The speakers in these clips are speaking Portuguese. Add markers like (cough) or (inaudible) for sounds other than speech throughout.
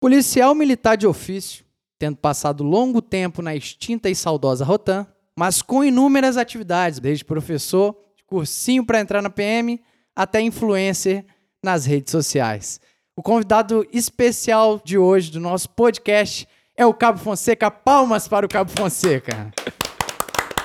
Policial militar de ofício, tendo passado longo tempo na extinta e saudosa Rotan, mas com inúmeras atividades, desde professor, cursinho para entrar na PM, até influencer nas redes sociais. O convidado especial de hoje do nosso podcast é o Cabo Fonseca. Palmas para o Cabo Fonseca.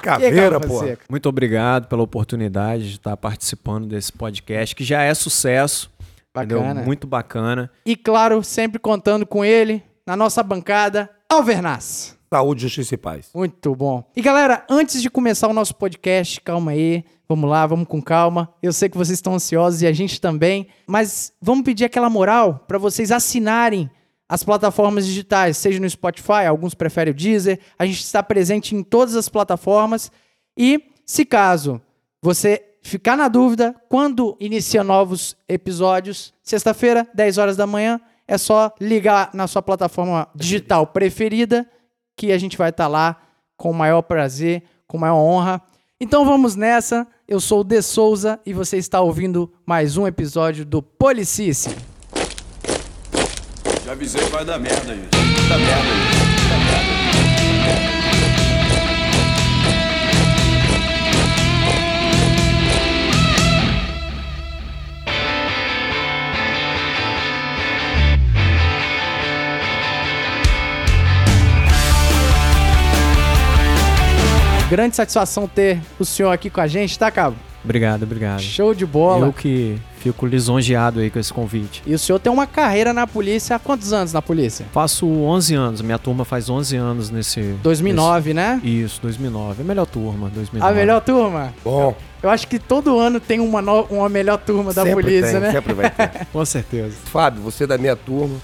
Caveira, pô. Muito obrigado pela oportunidade de estar participando desse podcast, que já é sucesso. Bacana. Entendeu? Muito bacana. E claro, sempre contando com ele, na nossa bancada, Alvernaz. Saúde, justiça e paz. Muito bom. E galera, antes de começar o nosso podcast, calma aí. Vamos lá, vamos com calma. Eu sei que vocês estão ansiosos e a gente também, mas vamos pedir aquela moral para vocês assinarem as plataformas digitais, seja no Spotify, alguns preferem o Deezer. A gente está presente em todas as plataformas. E se caso você ficar na dúvida, quando inicia novos episódios, sexta-feira, 10 horas da manhã, é só ligar na sua plataforma digital preferida, que a gente vai estar tá lá com o maior prazer, com maior honra. Então vamos nessa. Eu sou o De Souza e você está ouvindo mais um episódio do Policice. Já avisei que vai dar merda, gente. Dá merda, gente. Grande satisfação ter o senhor aqui com a gente, tá, Cabo? Obrigado, obrigado. Show de bola. Eu que fico lisonjeado aí com esse convite. E o senhor tem uma carreira na polícia há quantos anos na polícia? Faço 11 anos, minha turma faz 11 anos nesse... 2009, nesse... né? Isso, 2009. A melhor turma, 2009. A melhor turma? Bom. Eu acho que todo ano tem uma, no... uma melhor turma da sempre polícia, tem, né? Sempre vai ter. (laughs) com certeza. Fábio, você é da minha turma,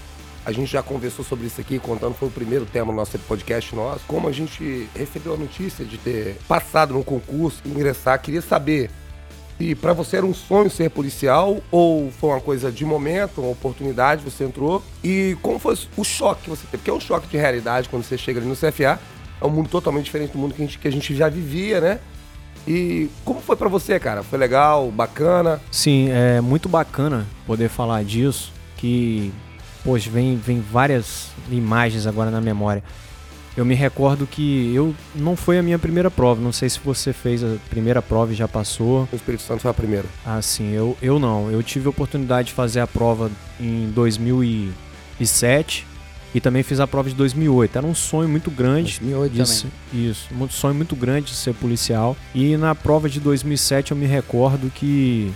a gente já conversou sobre isso aqui, contando, foi o primeiro tema do nosso podcast nosso. Como a gente recebeu a notícia de ter passado no concurso, ingressar, queria saber se para você era um sonho ser policial ou foi uma coisa de momento, uma oportunidade, você entrou. E como foi o choque que você teve? Porque é um choque de realidade quando você chega ali no CFA. É um mundo totalmente diferente do mundo que a gente, que a gente já vivia, né? E como foi para você, cara? Foi legal, bacana? Sim, é muito bacana poder falar disso, que, poxa, vem, vem várias imagens agora na memória. Eu me recordo que eu não foi a minha primeira prova. Não sei se você fez a primeira prova e já passou. O Espírito Santo foi a primeira. Ah, sim. Eu, eu não. Eu tive a oportunidade de fazer a prova em 2007 e também fiz a prova de 2008. Era um sonho muito grande. 2008 de, também. Isso. Um sonho muito grande de ser policial. E na prova de 2007 eu me recordo que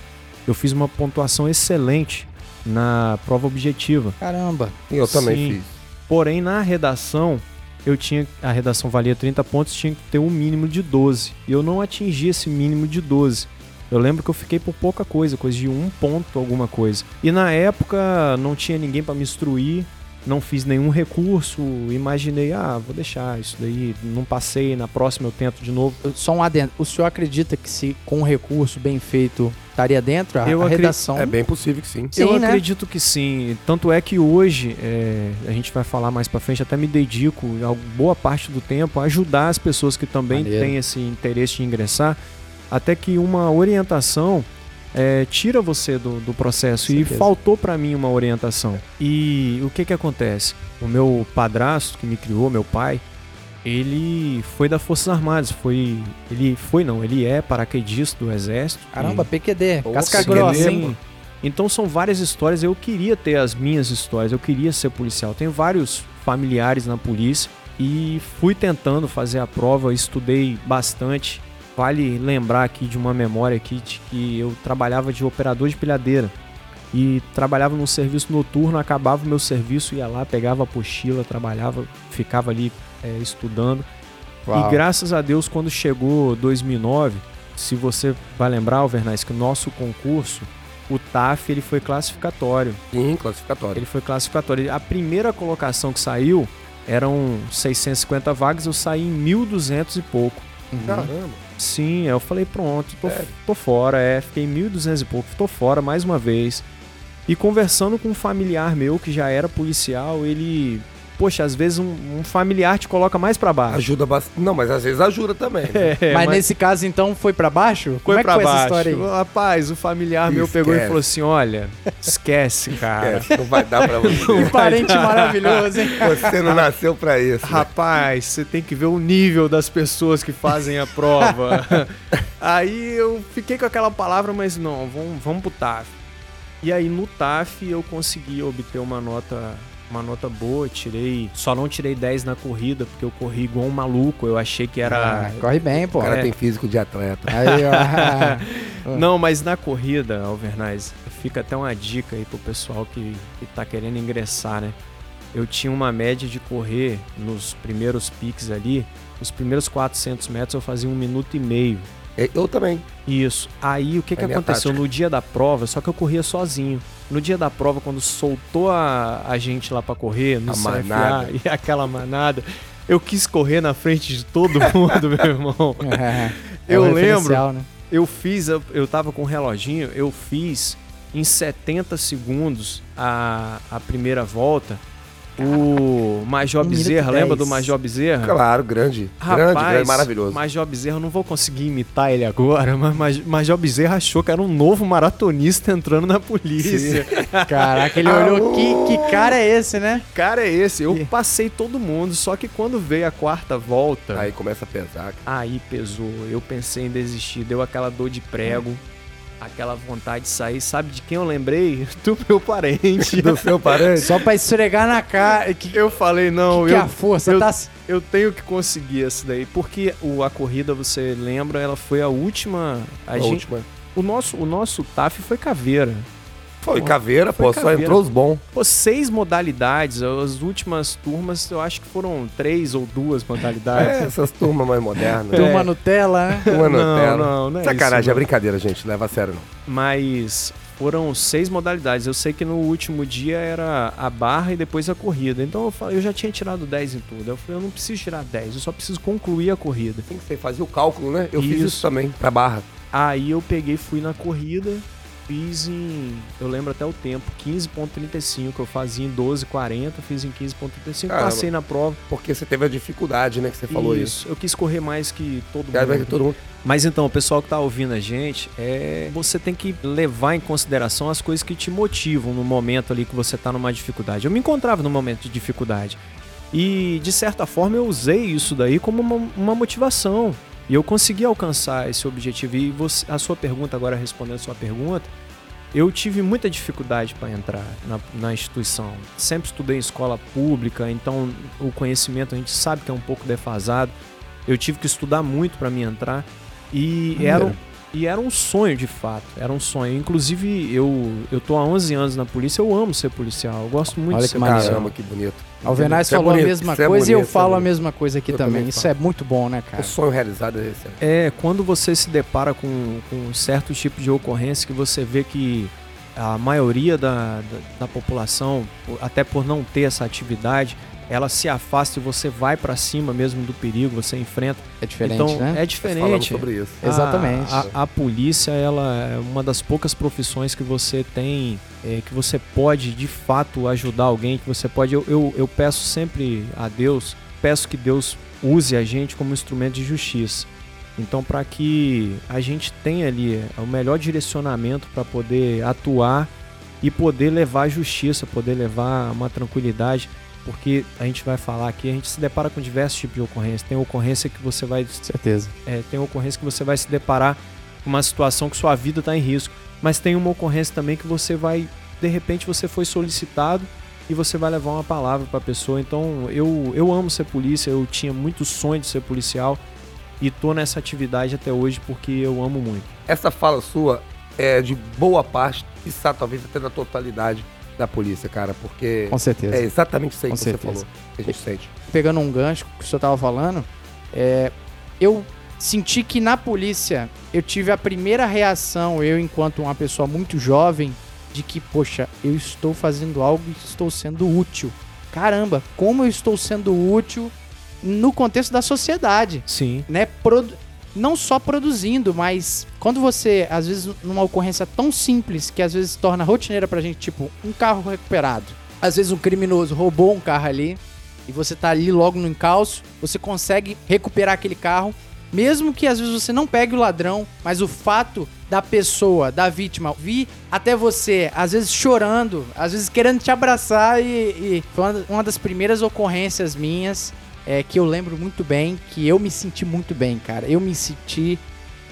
eu fiz uma pontuação excelente na prova objetiva. Caramba. E eu também Sim. fiz. Porém, na redação, eu tinha a redação valia 30 pontos, tinha que ter um mínimo de 12. E eu não atingi esse mínimo de 12. Eu lembro que eu fiquei por pouca coisa, coisa de um ponto alguma coisa. E na época não tinha ninguém para me instruir, não fiz nenhum recurso, imaginei, ah, vou deixar isso daí, não passei, na próxima eu tento de novo. Só um adendo. O senhor acredita que se com um recurso bem feito estaria dentro a, Eu a redação? É bem possível que sim. Sim, eu né? acredito que sim. Tanto é que hoje, é, a gente vai falar mais pra frente, até me dedico, a boa parte do tempo, a ajudar as pessoas que também Maneiro. têm esse interesse de ingressar, até que uma orientação é, tira você do, do processo. E Certeza. faltou pra mim uma orientação. E o que que acontece? O meu padrasto, que me criou, meu pai, ele foi da Forças Armadas, foi... Ele foi, não, ele é paraquedista do Exército. Caramba, E- PQD. Casca grossa, Sim. hein? Então são várias histórias. Eu queria ter as minhas histórias. Eu queria ser policial. Tenho vários familiares na polícia e fui tentando fazer a prova. Estudei bastante. Vale lembrar aqui de uma memória aqui de que eu trabalhava de operador de pilhadeira e trabalhava num serviço noturno. Acabava o meu serviço, ia lá, pegava a apostila, trabalhava, ficava ali é, estudando. Uau. E graças a Deus, quando chegou 2009, se você vai lembrar, Alvernais, que o nosso concurso, o TAF, ele foi classificatório. Sim, classificatório. Ele foi classificatório. A primeira colocação que saiu eram 650 vagas, eu saí em 1.200 e pouco. Uhum. Caramba. Sim, eu falei, pronto, tô, tô fora, é, fiquei em 1.200 e pouco, tô fora mais uma vez. E conversando com um familiar meu que já era policial, ele poxa, às vezes um, um familiar te coloca mais pra baixo. Ajuda bastante. Não, mas às vezes ajuda também. Né? (laughs) É, mas, nesse caso, então, foi pra baixo? Como foi é que pra foi baixo. essa história aí? Rapaz, o familiar meu pegou e Esquece. falou assim: olha, esquece, cara. É, não vai dar pra você. (laughs) Um parente maravilhoso, hein? Você não nasceu pra isso. né? Rapaz, você tem que ver o nível das pessoas que fazem a prova. (laughs) aí eu fiquei com aquela palavra, mas não, vamos, vamos pro TAF. E aí no TAF eu consegui obter uma nota, uma nota boa, tirei, só não tirei 10 na corrida, porque eu corri igual um maluco, eu achei que era Ah, corre bem, pô. O cara É. tem físico de atleta. (laughs) Aí, ó. (laughs) Não, mas na corrida, Alvernaz, fica até uma dica aí pro pessoal que, que tá querendo ingressar, né? Eu tinha uma média de correr nos primeiros piques ali, os primeiros 400 metros eu fazia um minuto e meio. É, Eu também. Isso. Aí o que, É que aconteceu tática. no dia da prova? Só que eu corria sozinho. No dia da prova, quando soltou a, a gente lá pra correr, no A CFA, manada. (laughs) e aquela manada, eu quis correr na frente de todo mundo, (laughs) meu irmão. (laughs) É, Eu o lembro. Né? Eu fiz, eu, eu tava com um reloginho, eu fiz em 70 segundos a, a primeira volta. O Major Bezerra, lembra do Major Bezerra? Claro, grande. Rapaz, grande, grande, maravilhoso. Major Bezerra, eu não vou conseguir imitar ele agora, (laughs) mas Maj- Major Bezerra achou que era um novo maratonista entrando na polícia. (laughs) Caraca, ele olhou, que, que cara é esse, né? Cara, é esse. Eu E- passei todo mundo, só que quando veio a quarta volta, Aí começa a pesar. cara. aí pesou. Eu pensei em desistir, deu aquela dor de prego. Aquela vontade de sair, sabe de quem eu lembrei? (laughs) Do meu parente. Do seu parente. Só pra esfregar na cara. (laughs) Que, Eu falei, não, que eu, a força eu- tá... eu tenho que conseguir essa daí. Porque o, a corrida, você lembra, ela foi a última. A A gente, última. o, nosso, o nosso TAF foi caveira. Foi caveira, foi pô. Só caveira. entrou os bons. Pô, seis modalidades. As últimas turmas, eu acho que foram três ou duas modalidades. É, essas turmas mais modernas. (laughs) Turma Nutella, né? Turma não, Nutella. não, não é Sacanagem, isso, é não. brincadeira, gente. Leva a sério, não. Mas foram seis modalidades. Eu sei que no último dia era a barra e depois a corrida. Então eu, falei, eu já tinha tirado 10 em tudo. Eu falei, eu não preciso tirar 10, eu só preciso concluir a corrida. Tem que ser, fazer o cálculo, né? Eu fiz Isso. isso também, pra barra. Aí eu peguei, fui na corrida, fiz em. Eu lembro até o tempo, 15,35, que eu fazia em 12,40, fiz em 15,35, Caramba. passei na prova. Porque você teve a dificuldade, né? Que você falou isso. Eu quis correr mais que todo mundo. que todo mundo. Mas então, o pessoal que tá ouvindo a gente, é você tem que levar em consideração as coisas que te motivam no momento ali que você tá numa dificuldade. Eu me encontrava num momento de dificuldade. E de certa forma eu usei isso daí como uma, uma motivação. E eu consegui alcançar esse objetivo. E você- a sua pergunta, agora respondendo a sua pergunta, eu tive muita dificuldade para entrar na, na instituição. Sempre estudei em escola pública, então o conhecimento a gente sabe que é um pouco defasado. Eu tive que estudar muito para me entrar. E Maneiro. era, e era um sonho de fato, era um sonho. Inclusive, eu, eu tô há 11 anos na polícia, eu amo ser policial, eu gosto muito Olha de que ser maneiro. policial. Caramba, que bonito. Alvenaz é falou bonito, a mesma é coisa e eu bonito, é falo a bonito. mesma coisa aqui também. também Isso falo. é muito bom, né, O cara? sonho realizado é esse. né? É, quando você se depara com, com um certo tipo de ocorrência que você vê que a maioria da, da, da população, até por não ter essa atividade, ela se afasta e você vai pra cima mesmo do perigo, você enfrenta. É diferente, então, né? é diferente. sobre isso. A- Exatamente. A, a polícia, ela é uma das poucas profissões que você tem, é, que você pode de fato ajudar alguém, que você pode. Eu, eu, eu peço sempre a Deus, peço que Deus use a gente como instrumento de justiça. Então, para que a gente tenha ali o melhor direcionamento para poder atuar e poder levar a justiça, poder levar uma tranquilidade, porque a gente vai falar aqui, a gente se depara com diversos tipos de ocorrência. Tem ocorrência que você vai certeza. é, tem ocorrência que você vai se deparar com uma situação que sua vida está em risco. Mas tem uma ocorrência também que você vai, de repente, você foi solicitado e você vai levar uma palavra para a pessoa. Então, eu, eu amo ser polícia, eu tinha muito sonho de ser policial e tô nessa atividade até hoje porque eu amo muito. Essa fala sua é de boa parte, quiçá talvez até da totalidade da polícia, cara, porque Com certeza. é exatamente isso aí Com que certeza. você falou, que a gente sente. pegando um gancho que o senhor tava falando, é, eu senti que na polícia eu tive a primeira reação, eu enquanto uma pessoa muito jovem, de que, poxa, eu estou fazendo algo e estou sendo útil. Caramba, como eu estou sendo útil no contexto da sociedade, Sim. né? Produ- não só produzindo, mas quando você, às vezes, numa ocorrência tão simples que às vezes torna rotineira pra gente, tipo, um carro recuperado. Às vezes um criminoso roubou um carro ali, e você tá ali logo no encalço, você consegue recuperar aquele carro, mesmo que às vezes você não pegue o ladrão, mas o fato da pessoa, da vítima, vir até você, às vezes chorando, às vezes querendo te abraçar e, e foi uma das primeiras ocorrências minhas é, que eu lembro muito bem, que eu me senti muito bem, cara. Eu me senti,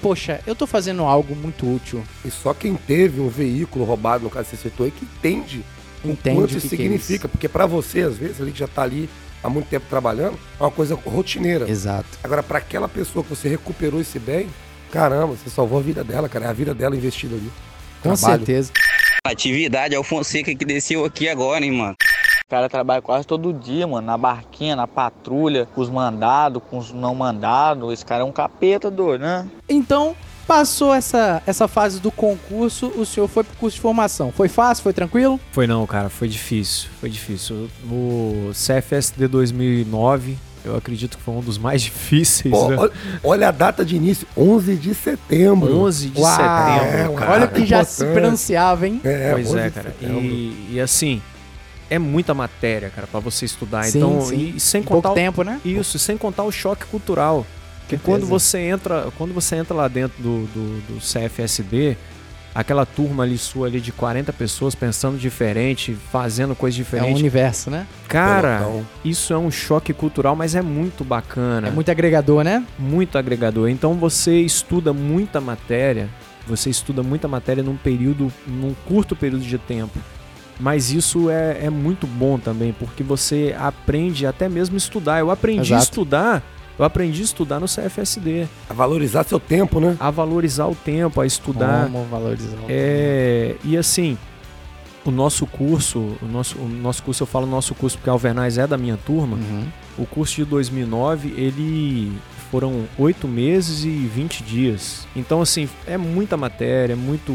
poxa, eu tô fazendo algo muito útil. E só quem teve um veículo roubado, no caso que você citou, é que entende, Entende quanto o isso que que é significa. porque pra você, às vezes, ali que já tá ali há muito tempo trabalhando, é uma coisa rotineira. Exato. Agora, pra aquela pessoa que você recuperou esse bem, caramba, você salvou a vida dela, cara. É a vida dela investida ali. Com Trabalho. certeza. Atividade é o Fonseca que desceu aqui agora, hein, mano. O cara trabalha quase todo dia, mano, na barquinha, na patrulha, com os mandados, com os não mandados. Esse cara é um capeta, doido, né? Então, passou essa, essa fase do concurso, o senhor foi pro curso de formação. Foi fácil? Foi tranquilo? Foi não, cara, foi difícil, foi difícil. O CFSD 2009, eu acredito que foi um dos mais (laughs) difíceis, Pô, né? olha, olha a data de início, 11 de setembro. 11 de Uau, setembro, é, cara. Olha o que já se pronunciava, hein? É, pois 11 é, cara. E, e assim, é muita matéria, cara, pra você estudar. Sim, então, sim. e sem Em pouco contar o- tempo, né? isso, sem contar o choque cultural. Porque Certeza. quando você entra, quando você entra lá dentro do, do, do CFSD, aquela turma ali sua ali de 40 pessoas pensando diferente, fazendo coisa É um universo, né? Cara, Pelotão. isso é um choque cultural, mas é muito bacana, É muito agregador, né? muito agregador. Então você estuda muita matéria, você estuda muita matéria num período, num curto período de tempo. Mas isso é, é muito bom também, porque você aprende até mesmo estudar. Eu aprendi a Exato. estudar, eu aprendi a estudar no CFSD, A valorizar seu tempo, né? a valorizar o tempo, a estudar. Como valorizar. o É, e assim, o nosso curso, o nosso, o nosso curso, eu falo nosso curso porque a Alvernais é da minha turma. Uhum. O curso de 2009, ele foram oito meses e 20 dias. Então, assim, é muita matéria, muito,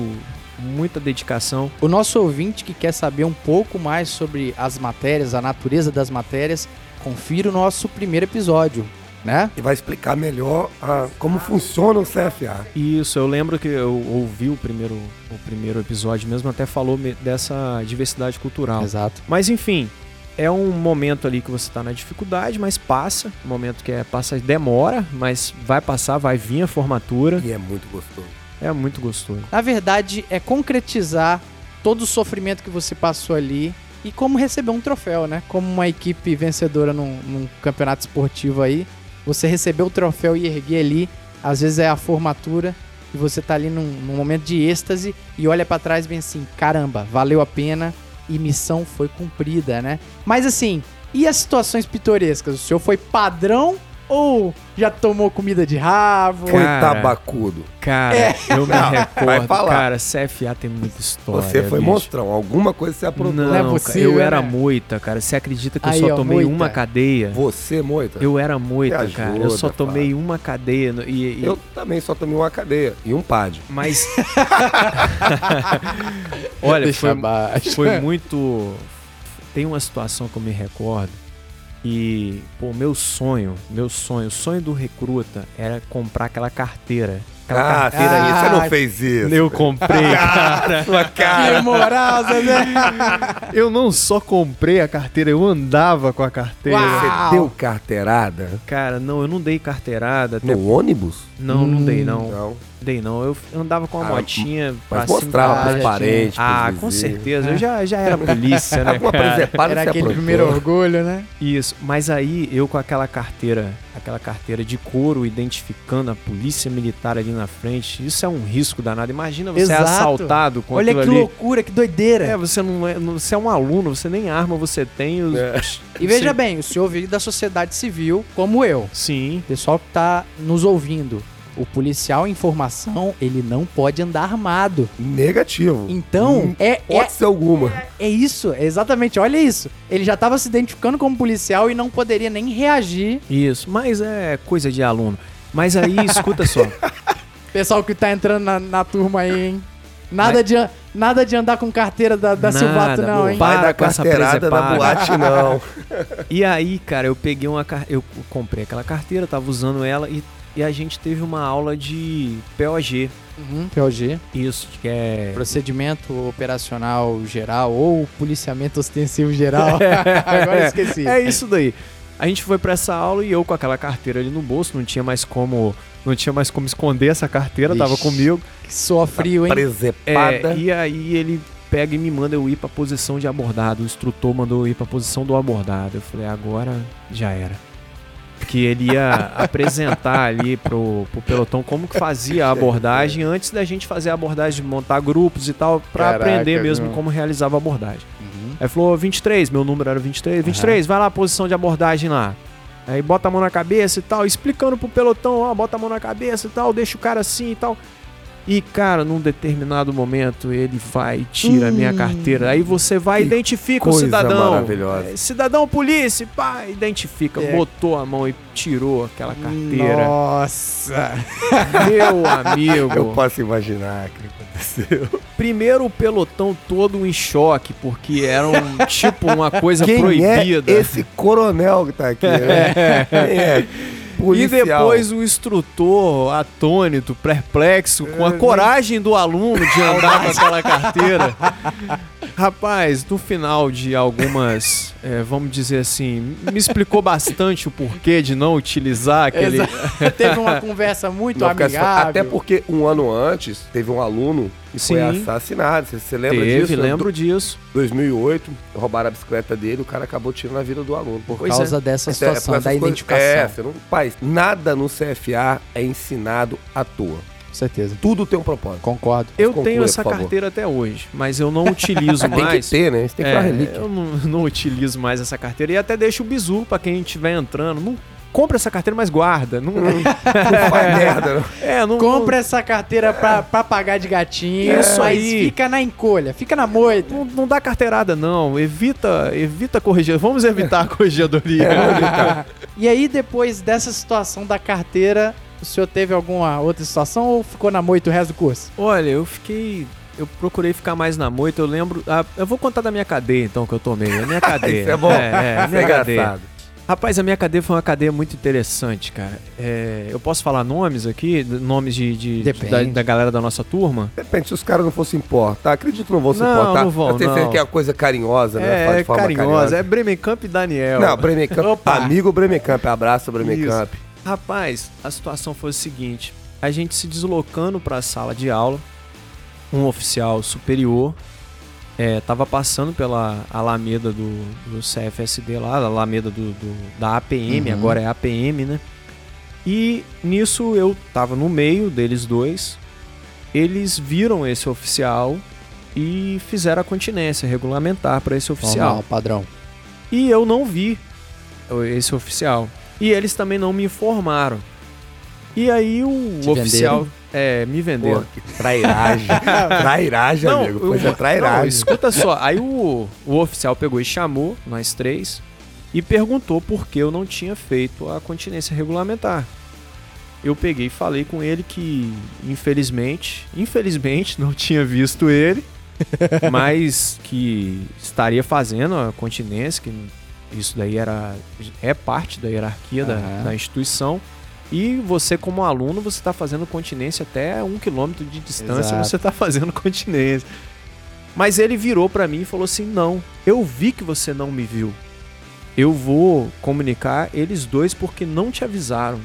muita dedicação. O nosso ouvinte que quer saber um pouco mais sobre as matérias, a natureza das matérias, confira o nosso primeiro episódio, né? E vai explicar melhor a- como funciona o CFA. Isso, eu lembro que eu ouvi o primeiro, o primeiro episódio mesmo, até falou dessa diversidade cultural. Exato. Mas enfim, é um momento ali que você tá na dificuldade, mas passa. Um momento que é passa, demora, mas vai passar, vai vir a formatura. E é muito gostoso. É muito gostoso. Na verdade, é concretizar todo o sofrimento que você passou ali e como receber um troféu, né? Como uma equipe vencedora num, num campeonato esportivo aí, você receber o troféu e erguer ali, às vezes é a formatura e você tá ali num, num momento de êxtase e olha pra trás bem assim, caramba, valeu a pena e missão foi cumprida, né? Mas assim, e as situações pitorescas? O senhor foi padrão ou já tomou comida de rabo? Foi Cara, tabacudo. Cara, É. eu me Não, vai recordo. falar. Cara, CFA tem muita história. Você foi bicho. monstrão. Alguma coisa você aprontou. Não, Não é cara, possível, eu era né? moita, cara. Você acredita que eu Aí, só ó, tomei moita. uma cadeia? Você, Moita? Eu era moita, Me cara. Eu só ajuda, tomei uma cadeia. no- E, e- Eu também só tomei uma cadeia e um pad. Mas. (laughs) Olha, foi, foi muito. Tem uma situação que eu me recordo. E, pô, meu sonho, meu sonho, o sonho do recruta era comprar aquela carteira. Aquela Ah, carteira filha, Ah, você não fez isso. Eu comprei, (laughs) cara. Sua Que cara. moral, Zé. Eu não só comprei a carteira, eu andava com a carteira. Uau. Você deu carteirada Cara, não, eu não dei carteirada. até- no ônibus? Não, não dei Hum. não. Não. Dei não. Eu andava com uma Ah, motinha pra Mas cima e mostrava pra Ah, pros já parentes. pros Ah, com certeza. Eu já, (laughs) já era polícia, né, cara? Era aquele aprontou. primeiro orgulho, né? Isso. Mas aí, eu com aquela carteira, aquela carteira de couro, identificando a polícia militar ali na frente, isso é um risco danado. Imagina você Exato. assaltado com Olha que ali. loucura, que doideira. É, você não é, você é um aluno, você nem arma você tem. Os... É. e veja você- bem, o senhor veio da sociedade civil, como eu. Sim. Pessoal que tá nos ouvindo. O policial em formação, ele não pode andar armado. Negativo. Então, Hum, é, é, Hipótese alguma. é isso, é exatamente, olha isso. Ele já tava se identificando como policial e não poderia nem reagir. Isso. Mas é coisa de aluno. Mas aí, (laughs) escuta só. Pessoal que tá entrando na, na turma aí, hein? Nada, de, nada de andar com carteira da, da Nada, Silvato, não, pô. hein? Para Vai dar com essa carteirada na boate, não. (laughs) E aí, cara, eu peguei uma eu comprei aquela carteira, tava usando ela e, e a gente teve uma aula de POG, Uhum, POG. Isso, que é. Procedimento operacional geral ou policiamento ostensivo geral. (laughs) Agora eu esqueci. É isso daí. A gente foi pra essa aula e eu com aquela carteira ali no bolso, não tinha mais como. Não tinha mais como esconder essa carteira, tava Ixi. comigo. Que soa frio, hein? Presepada. É, e aí ele pega e me manda eu ir pra posição de abordado. O instrutor mandou eu ir pra posição do abordado. Eu falei, agora já era. Que ele ia apresentar ali pro, pro pelotão como que fazia a (laughs) abordagem antes da gente fazer a abordagem, montar grupos e tal, pra Caraca, aprender mesmo meu. como realizava a abordagem. Uhum. Aí falou 23, meu número era 23. 23, vai lá a posição de abordagem lá. Aí bota a mão na cabeça e tal, explicando pro pelotão, ó, bota a mão na cabeça e tal, deixa o cara assim e tal. E, cara, num determinado momento ele vai e tira a minha Hum. carteira. Aí você vai e identifica o coisa cidadão. maravilhosa. É, Cidadão polícia, pá, identifica. É. Botou a mão e tirou aquela carteira. Nossa. Meu amigo. Eu posso imaginar o que aconteceu. Primeiro o pelotão todo em choque, porque era um tipo uma coisa Quem proibida. é esse coronel que tá aqui? Né? (laughs) Quem é? E Policial. depois o instrutor, atônito, perplexo, com a coragem do aluno de andar com aquela carteira. Rapaz, no final de algumas, é, vamos dizer assim, me explicou bastante o porquê de não utilizar aquele. Exato. (laughs) Teve uma conversa muito Não, amigável. Até porque um ano antes teve um aluno foi Sim. assassinado. Você, você lembra Teve, disso? lembro disso. 2008, roubaram a bicicleta dele, o cara acabou tirando a vida do aluno. Por Pois causa dessa Então, é, situação por essas da coisas- identificação. É, você não, pai, nada no CFA é ensinado à toa. Com certeza. Tudo tem um propósito. Concordo. Eu conclua, tenho essa carteira até hoje, mas eu não utilizo (laughs) Tem mais. que ter, né? Isso tem que É, relíquia. eu não, não utilizo mais essa carteira e até deixo o bizu pra quem estiver entrando. Não compra essa carteira, mas guarda. Não, Não (laughs) faz merda, não. é, não, Compra essa carteira pra, pra pagar de gatinho. Isso mas aí. fica na encolha, fica na moita. Não, não dá carteirada, não. Evita, evita corrigir. Vamos evitar a corregedoria. e aí, depois dessa situação da carteira, o senhor teve alguma outra situação ou ficou na moita o resto do curso? Olha, eu fiquei. Eu procurei ficar mais na moita. Eu lembro. ah, eu vou contar da minha cadeia, então, que eu tomei. A minha (laughs) cadeia. Isso é bom. É, é, a Isso é minha cadeia. Rapaz, a minha cadeia foi uma cadeia muito interessante, cara. É, eu posso falar nomes aqui? Nomes de, de- Depende. da, da galera da nossa turma? Depende, se os caras não fossem importar, acredito que não vão se Não, importar. não vão, Eu tenho certeza que é uma coisa carinhosa, né? Fala É, de forma carinhosa. É Bremen Camp e Daniel. Não, Bremen Camp. Opa. Amigo Bremen Camp. Abraço, Bremen Isso. Camp. Rapaz, a situação foi o seguinte: a gente se deslocando para a sala de aula, um oficial superior é, tava passando pela Alameda do, do CFSD lá, Alameda do, do- da APM, Uhum. agora é APM, né? E nisso eu tava no meio deles dois. Eles viram esse oficial e fizeram a continência regulamentar para esse oficial. Normal, padrão. E eu não vi esse oficial. E eles também não me informaram. E aí o Te oficial é, me Pô, vendeu. que trairagem. (laughs) trairagem, amigo. Pois é, não, trairagem. escuta só. Aí o, o oficial pegou e chamou nós três e perguntou por que eu não tinha feito a continência regulamentar. Eu peguei e falei com ele que, infelizmente, infelizmente, não tinha visto ele, (laughs) mas que estaria fazendo a continência, que isso daí era é parte da hierarquia da, da instituição. E você, como aluno, você está fazendo continência até um quilômetro de distância, Exato. você está fazendo continência. Mas ele virou para mim e falou assim: Não, eu vi que você não me viu. Eu vou comunicar eles dois porque não te avisaram.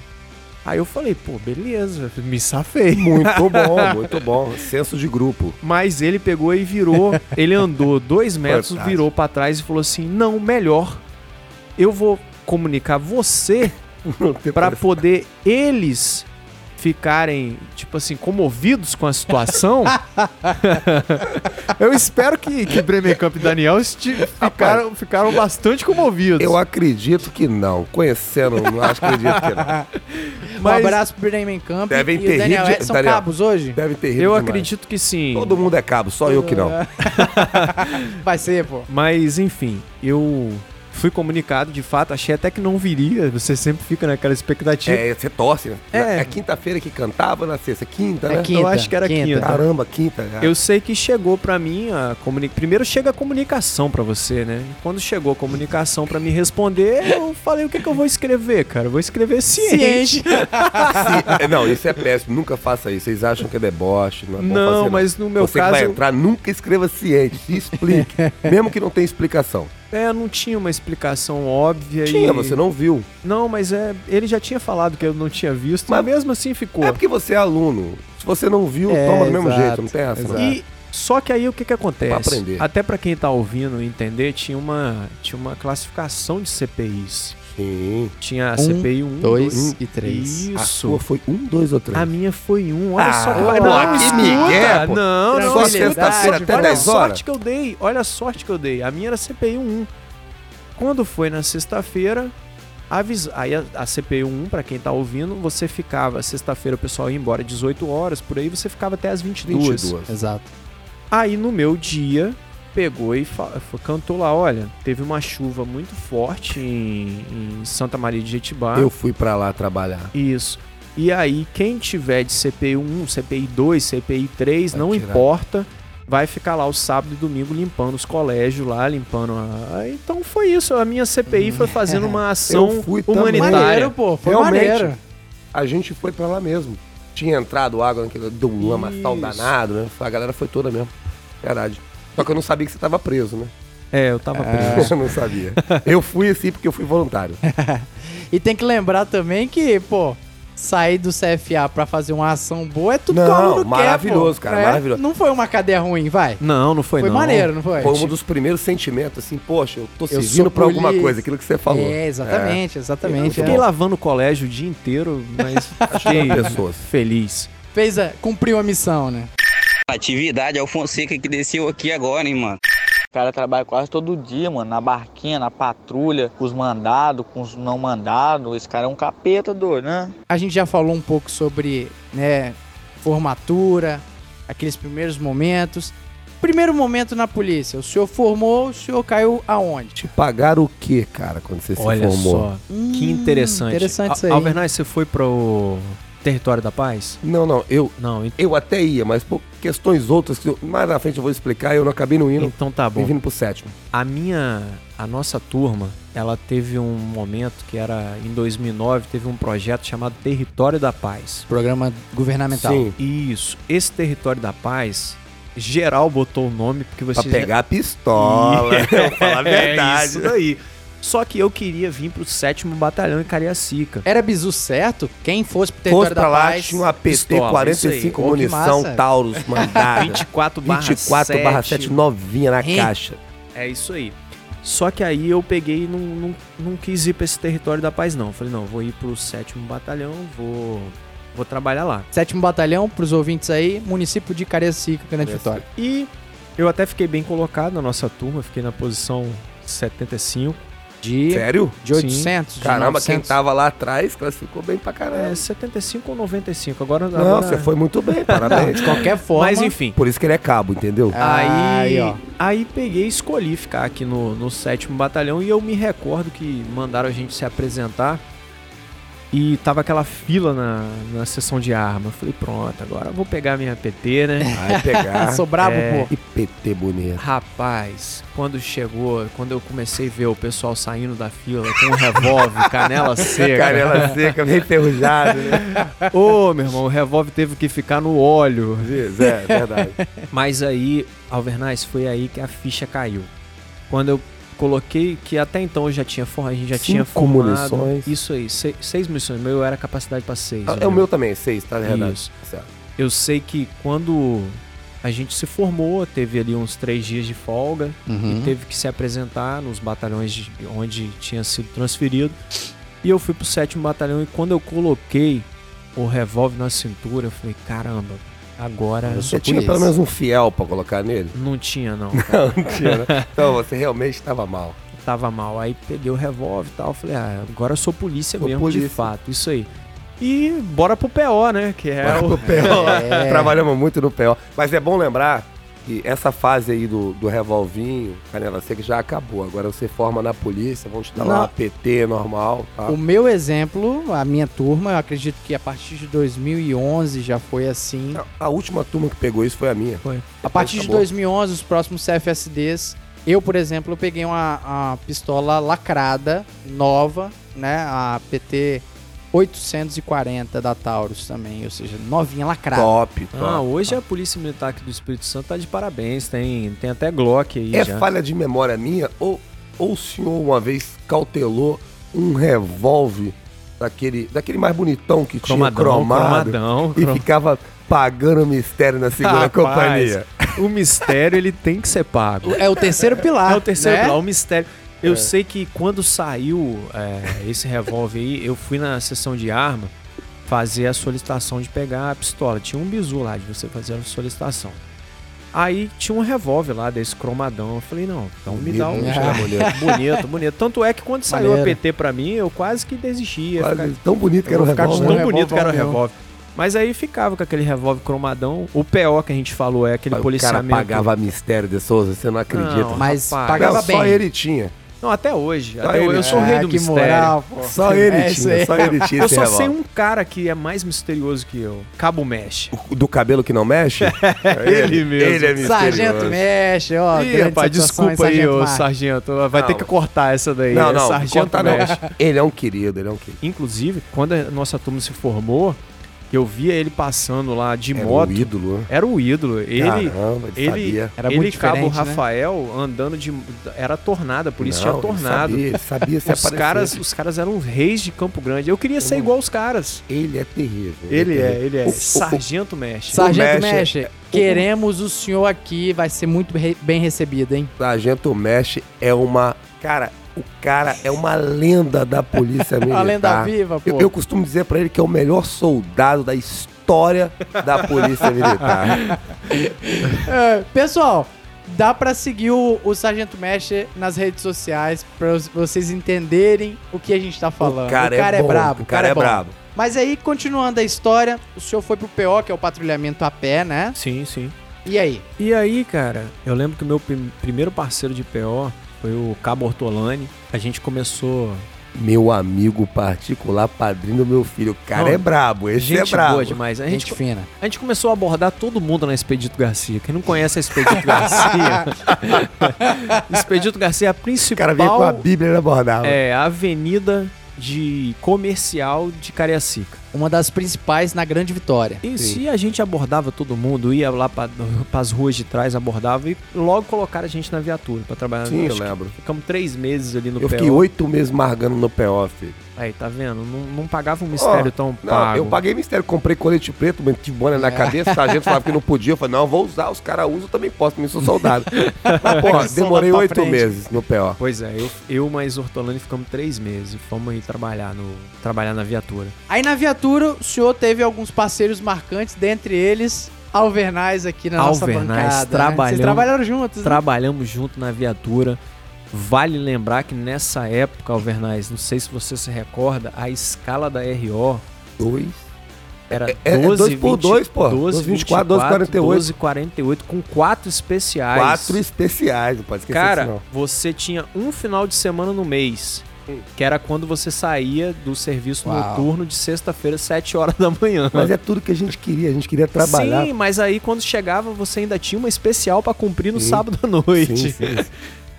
Aí eu falei: Pô, beleza, me safei. (laughs) Muito bom, (laughs) muito bom. Senso de grupo. Mas ele pegou e virou. Ele andou dois metros, Fantástico. virou para trás e falou assim: Não, melhor. Eu vou comunicar você para poder eles ficarem, tipo assim, comovidos com a situação. (laughs) eu espero que, que Bremen Camp e Daniel ficaram, ficaram bastante comovidos. Eu acredito que não. Conhecendo, não acho que acredito que não. (laughs) Um Mas abraço pro Bremen Camp Devem e ter o Daniel de- Edson Daniel. cabos hoje? Deve ter rido eu demais. acredito que sim. Todo mundo é cabo, só eu que não. (laughs) Vai ser, pô. Mas enfim, eu Fui comunicado, de fato, achei até que não viria. Você sempre fica naquela expectativa. É, você torce, né? É. É quinta-feira que cantava, na sexta, quinta, É né? quinta, Eu acho que era quinta. Caramba, quinta. cara. Eu sei que chegou pra mim a comunicação. Primeiro chega a comunicação pra você, né? E quando chegou a comunicação pra me responder, eu falei o que, que eu vou escrever, cara. Eu vou escrever ciente. É, (laughs) não, isso é péssimo. Nunca faça isso. Vocês acham que é deboche. Não, é Não, fazer, mas no meu Você caso- que vai entrar, nunca escreva ciente. Se explique. (laughs) mesmo que não tenha explicação. É, não tinha uma explicação óbvia. Tinha, e... você não viu. Não, mas é. Ele já tinha falado que eu não tinha visto, Mas- mesmo assim ficou. É porque você é aluno. Se você não viu, É, toma do mesmo exato, jeito. Não tem essa, exato. E só que aí o que que acontece? Pra aprender. Até pra quem tá ouvindo entender, tinha uma tinha uma classificação de CPIs. Sim. Tinha a Um, CPI 1, Dois e três. A Isso. sua foi um, dois ou três? A minha foi um. Olha Ah, só que pô, vai que não, escuta. migué, pô. Não, não, Só não, sexta-feira até olha 10 a horas? sorte que eu dei. Olha a sorte que eu dei. A minha era CPI 1. Quando foi na sexta-feira, avisa... aí a, a CPI 1, pra quem tá ouvindo, você ficava, sexta-feira o pessoal ia embora 18 horas, por aí você ficava até as 22. 22. Exato. Aí no meu dia, pegou e cantou lá, olha, teve uma chuva muito forte em, em Santa Maria de Jetibá. Eu fui pra lá trabalhar. Isso. E aí, quem tiver de CPI 1, CPI 2, CPI 3, Vai não tirar. importa, vai ficar lá o sábado e domingo limpando os colégios lá, limpando a... Então foi isso, a minha CPI foi fazendo uma (laughs) ação Eu fui também. humanitária. Maneiro, pô. Foi Realmente. maneiro. A gente foi pra lá mesmo. Tinha entrado água naquele do um lamaçal danado, né? A galera foi toda mesmo. Verdade. Só que eu não sabia que você tava preso, né? É, eu tava preso. (laughs) Eu não sabia. Eu fui assim porque eu fui voluntário. (laughs) E tem que lembrar também que, pô, sair do CFA pra fazer uma ação boa é tudo Não, que o aluno maravilhoso, quer, pô. cara, É, maravilhoso. Não foi uma cadeia ruim, vai. Não, não foi, Foi não. maneiro, não foi? Foi um dos primeiros sentimentos, assim, poxa, eu tô Eu servindo pra alguma coisa, aquilo que você falou. É, exatamente, exatamente. Fiquei é. lavando o colégio o dia inteiro, mas (laughs) fiquei Ajudando pessoas. feliz. Fez a, cumpriu a missão, né? Atividade é o Fonseca que desceu aqui agora, hein, mano. O cara trabalha quase todo dia, mano, na barquinha, na patrulha, com os mandados, com os não mandados. Esse cara é um capeta, doido, né? A gente já falou um pouco sobre, né, formatura, aqueles primeiros momentos. Primeiro momento na polícia, o senhor formou, o senhor caiu aonde? Te pagaram o quê, cara, quando você Olha se formou? só, que interessante. Interessante isso aí. Al- Alvernaz, você foi pro Território da Paz? Não, não, eu, Não, ent- eu até ia, mas por questões outras que eu- mais na frente eu vou explicar, eu não acabei não indo. então tá Vim bom. vindo pro sétimo. A minha, a nossa turma, ela teve um momento que era em 2009, teve um projeto chamado Território da Paz. Programa governamental. Sim, Isso, esse Território da Paz, geral botou o nome porque você pra pegar a pistola. (laughs) (laughs) vou falar a É verdade. isso daí. Só que eu queria vir pro sétimo batalhão em Cariacica. Era bizu certo? Quem fosse pro Fosse território pra da lá, paz... tinha um APT pistola, 45 isso aí. Pô, que munição. Taurus (laughs) mandada. 24 barra 24 barra 7 novinha na Hein? caixa. É isso aí. Só que aí eu peguei e não, não, não quis ir pra esse território da paz, não. Falei, não, vou ir pro sétimo batalhão, vou, vou trabalhar lá. Sétimo Batalhão, pros ouvintes aí, município de Cariacica, Grande Cariacica. Vitória. E eu até fiquei bem colocado na nossa turma, fiquei na posição 75. De, Sério? de 800, de Caramba, quem 900. tava lá atrás classificou bem pra caramba. É, 75 ou 95. Agora, Não, agora... você foi muito bem, parabéns. de qualquer forma... Mas enfim. Por isso que ele é cabo, entendeu? Aí, aí, ó. aí peguei e escolhi ficar aqui no, no sétimo batalhão e eu me recordo que mandaram a gente se apresentar e tava aquela fila na, na sessão de arma. Eu falei, pronto, agora eu vou pegar minha PT, né? (laughs) Vai pegar. Sou brabo, É. pô. Que PT bonito. Rapaz, quando chegou, quando eu comecei a ver o pessoal saindo da fila com um revólver, (laughs) canela seca. Canela seca, bem enferrujado, né? (laughs) Ô, meu irmão, o revólver teve que ficar no óleo. É, verdade. Mas aí, Alvernaz, foi aí que a ficha caiu. Quando eu coloquei, que até então eu já tinha for- a gente já tinha Cinco formado. munições. Isso aí, seis, seis munições. O meu era capacidade para seis. É o meu também, seis, tá? Verdade. Isso. Certo. Eu sei que quando a gente se formou, teve ali uns três dias de folga Uhum. e teve que se apresentar nos batalhões de onde tinha sido transferido. E eu fui pro sétimo batalhão e quando eu coloquei o revólver na cintura, eu falei, caramba, agora Eu Você tinha pelo menos um fiel pra colocar nele? não tinha não. (laughs) cara. Não tinha, né? Então você realmente estava mal. tava mal. Aí peguei o revólver e tal. Falei, ah, agora eu sou polícia Sou mesmo, polícia. de fato. Isso aí. E bora pro PO, né? Que é Bora o. pro PO. (laughs) É. Trabalhamos muito no PO. Mas é bom lembrar E essa fase aí do, do revolvinho, canela seca, já acabou. Agora você forma na polícia, vão te dar lá Não. uma PT normal, tá? O meu exemplo, a minha turma, eu acredito que a partir de 2011 já foi assim. A última turma que pegou isso foi a minha. Foi. A partir de acabou. 2011, os próximos CFSDs, eu, por exemplo, eu peguei uma, uma pistola lacrada, nova, né? A PT 840 da Taurus também, ou seja, novinha lacrada. Top, top. Ah, hoje a Polícia Militar aqui do Espírito Santo tá de parabéns. Tem, tem até Glock aí É já. falha de memória minha ou, ou o senhor uma vez cautelou um revólver daquele, daquele mais bonitão que Cromadão, tinha cromado cromadão, e crom- ficava pagando mistério na segunda Rapaz, companhia? O mistério, ele tem que ser pago. É o terceiro pilar. É o terceiro né? pilar, o mistério. Eu sei que quando saiu é, esse revólver aí, eu fui na sessão de arma fazer a solicitação de pegar a pistola. Tinha um bizu lá de você fazer a solicitação. Aí tinha um revólver lá desse cromadão. Eu falei, não, então me dá um. Bonito, Ah. (laughs) bonito. Tanto é que quando saiu Maneiro. a PT pra mim, eu quase que desisti. Ia Quase ficar- Tão bonito que era o revólver. tão né? bonito que era o Revólver. Mas aí ficava com aquele revólver cromadão. O PO que a gente falou é aquele O cara policiamento. pagava mistério de Souza, você não acredita. Não, Mas Rapaz. pagava Só bem. ele tinha. Não, até hoje. Até ele. hoje. Eu sou o Ah, rei do que mistério. moral, pô. Só ele É tinha, só ele tinha Eu só sei revólver. um cara que é mais misterioso que eu. Cabo Mesh. O do cabelo que não mexe? (laughs) Ele mesmo. Ele é misterioso. Sargento mexe, ó. Ih, rapaz, desculpa aí, Sargento ô sargento. Vai ter Não. que cortar essa daí. Não, É não, Sargento. Mesh. Ele é um querido, ele é um querido. Inclusive, quando a nossa turma se formou, eu via ele passando lá de Era moto. um ídolo. né? Era o ídolo. Ele, Caramba, ele, ele, sabia. Era ele muito Cabo diferente, né? Rafael andando de. Era tornada, por isso Não, tinha ele tornado. sabia, Ele sabia se Os aparecer. caras, os caras eram reis de Campo Grande. Eu queria ser igual os caras. Ele é terrível. Ele é, terrível. ele é. O- o- Sargento Mestre. Sargento Mexe- Mexe, queremos o senhor aqui, vai ser muito re- bem recebido, hein? O Sargento Mesh é uma. Cara, o cara é uma lenda da polícia militar. (laughs) A lenda viva, pô. Eu, eu costumo dizer pra ele que é o melhor soldado da história da polícia militar. (laughs) É, pessoal, dá pra seguir o, o Sargento Mexe nas redes sociais pra os- vocês entenderem o que a gente tá falando. O cara, é, bom, brabo. O cara é bom. brabo. Mas aí, continuando a história, o senhor foi pro PO, que é o patrulhamento a pé, né? Sim, sim. E aí? E aí, cara, eu lembro que o meu prim- primeiro parceiro de PO foi o Cabo Ortolani. A gente começou. Meu amigo particular, padrinho do meu filho. O cara Não, é brabo, esse gente é brabo. boa demais. A Gente, gente, fina. a gente começou a abordar todo mundo na Expedito Garcia. Quem não conhece a Expedito Garcia? (laughs) Expedito Garcia é a O principal. cara vinha com a Bíblia e abordava. É, a avenida de comercial de Cariacica. Uma das principais na Grande Vitória. E se a gente abordava todo mundo, ia lá para as ruas de trás, abordava e logo colocaram a gente na viatura para trabalhar. Sim, eu Acho que lembro. Ficamos três meses ali no Eu PO. fiquei oito meses margando no PO, filho. Aí, tá vendo? Não, não pagava um mistério tão Não, pago. eu paguei mistério, comprei colete preto, meti boné na cabeça, o sargento falava que não podia. Eu falei, não, eu vou usar, os caras usam, eu também posso, também sou soldado. (laughs) Mas, demorei oito meses no PO. Pois é, eu, eu mais Ortolani ficamos três meses fomos aí trabalhar, no, trabalhar na viatura. Aí na viatura, o senhor teve alguns parceiros marcantes, dentre eles, Alvernais aqui na nossa Alvernais, bancada. né? Vocês trabalhamos- trabalharam juntos, né? Trabalhamos junto na viatura. Vale lembrar que nessa época, Alvernais, não sei se você se recorda, a escala da RO Dois. era É- é 12, dois por 20, dois, pô. 12, 12, 24, 12, 48. 12, 48, com quatro especiais. Quatro especiais, não pode esquecer Cara, disso, você tinha um final de semana no mês, Hum. que era quando você saía do serviço Uau. noturno de sexta-feira, 7 horas da manhã. Mas é tudo que a gente queria, a gente queria trabalhar. Sim, mas aí quando chegava você ainda tinha uma especial pra cumprir no Sim. sábado à noite. Sim, sim. (laughs)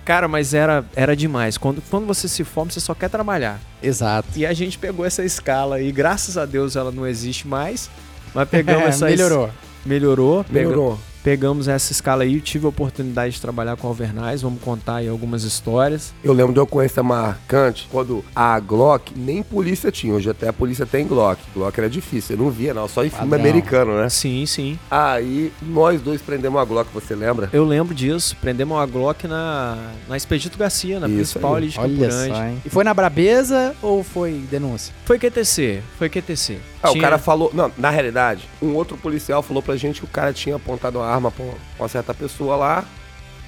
Cara, mas era, era demais. Quando, quando você se forma, você só quer trabalhar. Exato. E a gente pegou essa escala aí, graças a Deus ela não existe mais. Mas pegamos (laughs) É, essa melhorou. Melhorou. pega- Melhorou. Pegamos essa escala aí, tive a oportunidade de trabalhar com Alvernais, vamos contar aí algumas histórias. Eu lembro de uma ocorrência marcante quando a Glock, nem polícia tinha. Hoje até a polícia tem Glock. Glock era difícil, eu não via não, só em filme Padrão. americano, né? Sim, sim. Aí nós dois prendemos a Glock, você lembra? Eu lembro disso. Prendemos uma Glock na, na Expedito Garcia, na Isso principal aí. ali de Campo Olha Grande. só, hein? E foi na Brabeza ou foi denúncia? Foi QTC, foi QTC. Ah, o Tinha- cara falou. Não, na realidade, um outro policial falou pra gente que o cara tinha apontado uma arma pra uma certa pessoa lá,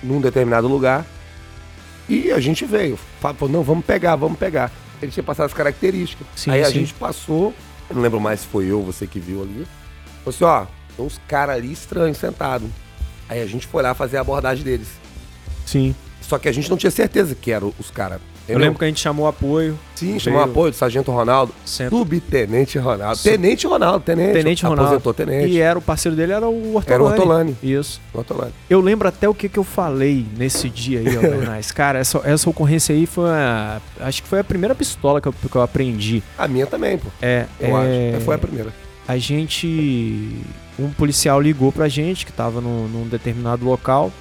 num determinado lugar. E a gente veio. Falou, não, vamos pegar, vamos pegar. Ele tinha passado as características. Sim, Aí a sim. gente passou, eu não lembro mais se foi eu ou você que viu ali. Falou assim, ó, tem uns caras ali estranhos sentados. Aí a gente foi lá fazer a abordagem deles. Sim. Só que a gente não tinha certeza que eram os caras. Eu lembro que a gente chamou apoio. Sim, chamou apoio do Sargento Ronaldo. Centro- Subtenente Ronaldo. Tenente Ronaldo, tenente. Tenente Ronaldo. Aposentou tenente. E era o parceiro dele era o Ortolani. Era o Ortolani. Isso. Ortolani. Eu lembro até o que, que eu falei nesse dia aí, Albernaz. (laughs) Cara, essa, essa ocorrência aí foi Acho que foi a primeira pistola que eu, que eu aprendi. A minha também, pô. É, Eu é, acho. Foi a primeira. a gente. Um policial ligou pra gente que tava num, num determinado local.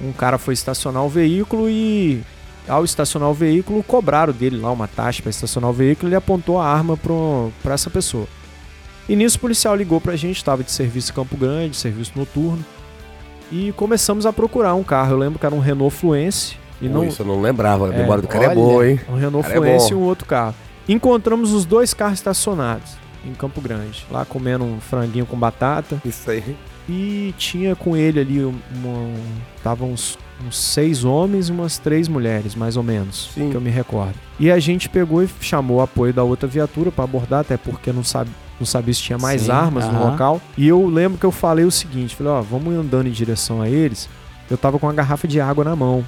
Um cara foi estacionar o veículo e, ao estacionar o veículo, cobraram dele lá uma taxa pra estacionar o veículo e ele apontou a arma pro, pra essa pessoa. E nisso o policial ligou pra gente, tava de serviço em Campo Grande, serviço noturno. E começamos a procurar um carro. Eu lembro que era um Renault Fluence. E não, Isso eu não lembrava. A É, memória do cara é olha. boa, hein? um Renault é Fluence e bom. um outro carro. Encontramos os dois carros estacionados em Campo Grande, lá comendo um franguinho com batata. Isso aí. E tinha com ele ali um, uma, tava uns, uns seis homens e umas três mulheres, mais ou menos, Sim. que eu me recordo. E a gente pegou e chamou o apoio da outra viatura para abordar, até porque não sabe não sabia se tinha mais Sim, armas no aham. local. E eu lembro que eu falei o seguinte, falei, ó, vamos andando em direção a eles. Eu tava com uma garrafa de água na mão.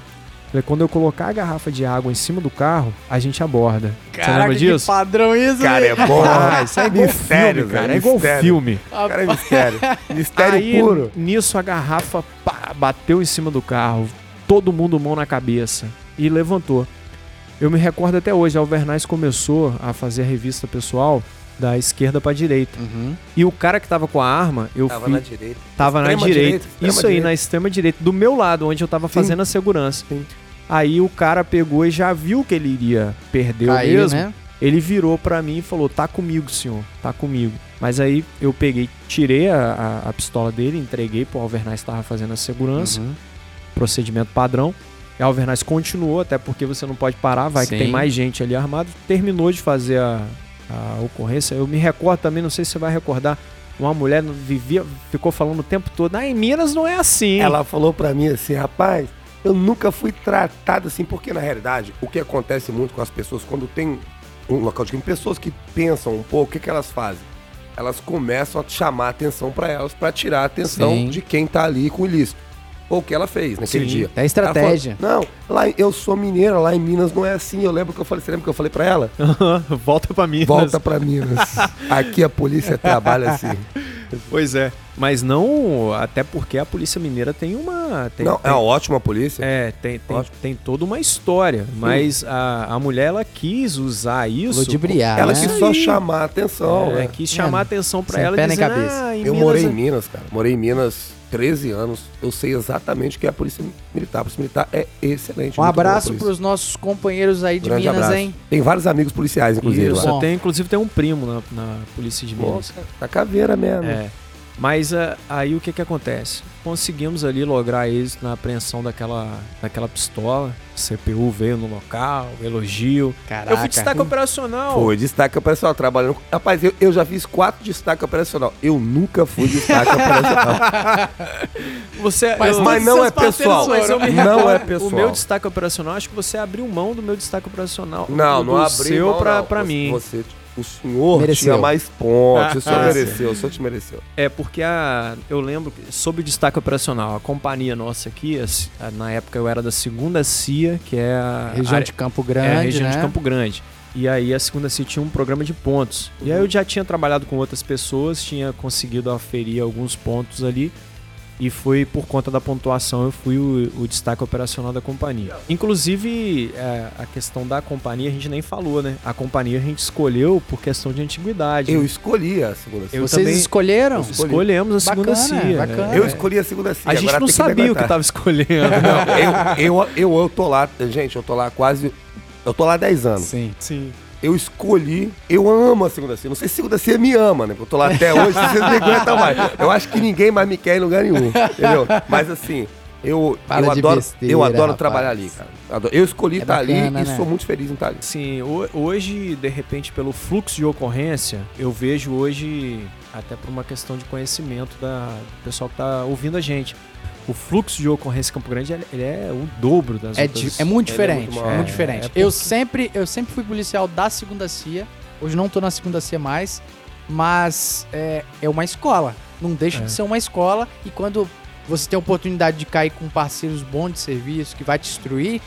Falei, quando eu colocar a garrafa de água em cima do carro, a gente aborda. Você lembra disso? padrão isso, Cara, é bom. (laughs) Ah, isso é igual Mistério, filme, cara. É igual mistério. filme. Cara, é mistério. (laughs) Mistério Aí, puro. nisso, a garrafa pá, bateu em cima do carro. Todo mundo mão na cabeça. E levantou. Eu me recordo até hoje, a Alvernais começou a fazer a revista pessoal da esquerda pra direita. Uhum. E o cara que tava com a arma, eu Tava fui, na direita. tava na Extrema direita. direita, extrema Isso aí, direita. na extrema direita, do meu lado, onde eu tava fazendo a segurança. Sim. Aí o cara pegou e já viu que ele iria perder Caiu, mesmo. né? Ele virou pra mim e falou: Tá comigo, senhor, tá comigo. Mas aí eu peguei, tirei a, a- a pistola dele, entreguei pro Alvernais que tava fazendo a segurança, Uhum. procedimento padrão. E a Alvernais continuou, até porque você não pode parar, vai Sim. que tem mais gente ali armado. Terminou de fazer a, a ocorrência. Eu me recordo também, não sei se você vai recordar, uma mulher não vivia, ficou falando o tempo todo: Ah, em Minas não é assim. Ela falou pra mim assim, rapaz, eu nunca fui tratado assim, porque na realidade, o que acontece muito com as pessoas, quando tem um local de crime, pessoas que pensam um pouco, o que, que elas fazem? Elas começam a chamar a atenção pra elas, pra tirar a atenção Sim. de quem tá ali com o ilícito. Ou o que ela fez naquele Sim, dia. É estratégia. Falou, não, lá eu sou mineira, lá em Minas não é assim. Eu lembro que eu falei, você lembra que eu falei pra ela? (laughs) Volta pra Minas. Volta pra Minas. (laughs) Aqui a polícia trabalha assim. Pois é. Mas não, até porque a Polícia Mineira tem uma. Tem, não, tem- é uma ótima polícia. É, tem, tem, Ótimo. tem toda uma história. Mas a, a mulher, ela quis usar isso. Ludibriar, ela né? quis só chamar a atenção. É, né? quis chamar É, a atenção pra sem ela pé e nem dizer, cabeça. "Ah, em Eu Minas morei é- em Minas, cara. Morei em Minas 13 anos. Eu sei exatamente o que é a polícia militar. A polícia militar é excelente. Um abraço polícia. pros nossos companheiros aí de Grande Minas, abraço. hein? Tem vários amigos policiais, inclusive. Isso, lá. Tem, inclusive tem um primo na, na Polícia de Minas. Nossa, tá caveira mesmo. É. Mas ah, aí o que que acontece? Conseguimos ali lograr êxito na apreensão daquela, daquela pistola. A CPU veio no local, elogio. Caraca. Eu fui destaque operacional. Foi destaque operacional, trabalhando. Rapaz, eu, eu já fiz quatro destaque operacional. Eu nunca fui destaque operacional. (laughs) Você, Mas eu- Mas não é pessoal. Mas eu me Não recordo, é pessoal. O meu destaque operacional, acho que você abriu mão do meu destaque operacional. Não, do não abri seu mão, pra, não. pra Você- mim. Você, o senhor Mereceu. tinha mais pontos. O senhor Ah, mereceu, o senhor te mereceu. É porque a, eu lembro, sob o destaque operacional, a companhia nossa aqui, a a- na época eu era da segunda CIA, que é a Região área- de Campo é, Grande, a região né? de Campo Grande. E aí a segunda CIA tinha um programa de pontos. E Uhum. aí eu já tinha trabalhado com outras pessoas, tinha conseguido aferir alguns pontos ali. E foi por conta da pontuação, eu fui o, o destaque operacional da companhia. Inclusive, é, a questão da companhia a gente nem falou, né? A companhia a gente escolheu por questão de antiguidade. Eu né? escolhi a segunda CIA. Vocês também- escolheram? escolhi. Escolhemos a segunda Bacana, CIA. bacana. né? Eu escolhi a segunda CIA. A gente agora não sabia o que aguentar. tava escolhendo. Não, eu, eu, eu, eu tô lá, gente, eu tô lá quase. Eu tô lá há 10 anos. Sim. Sim. Eu escolhi, eu amo a segunda CIA. Não sei se a segunda CIA me ama, né? Porque eu tô lá até (laughs) hoje, vocês me aguentam mais. Eu acho que ninguém mais me quer em lugar nenhum. Entendeu? Mas assim, eu, Para eu adoro, besteira, eu adoro rapaz. trabalhar ali, cara. Eu escolhi É estar ali bacana, e né? sou muito feliz em estar ali. Sim, ho- hoje, de repente, pelo fluxo de ocorrência, eu vejo hoje, até por uma questão de conhecimento da, do pessoal que tá ouvindo a gente, o fluxo de ocorrência em Campo Grande ele é o dobro das É, outras. di- é muito é diferente, muito é muito É, diferente. é porque- Eu sempre, eu sempre fui policial da segunda CIA. Hoje não tô na segunda CIA mais, mas é, é uma escola. Não deixa É. de ser uma escola. E quando você tem a oportunidade de cair com parceiros bons de serviço que vai te instruir,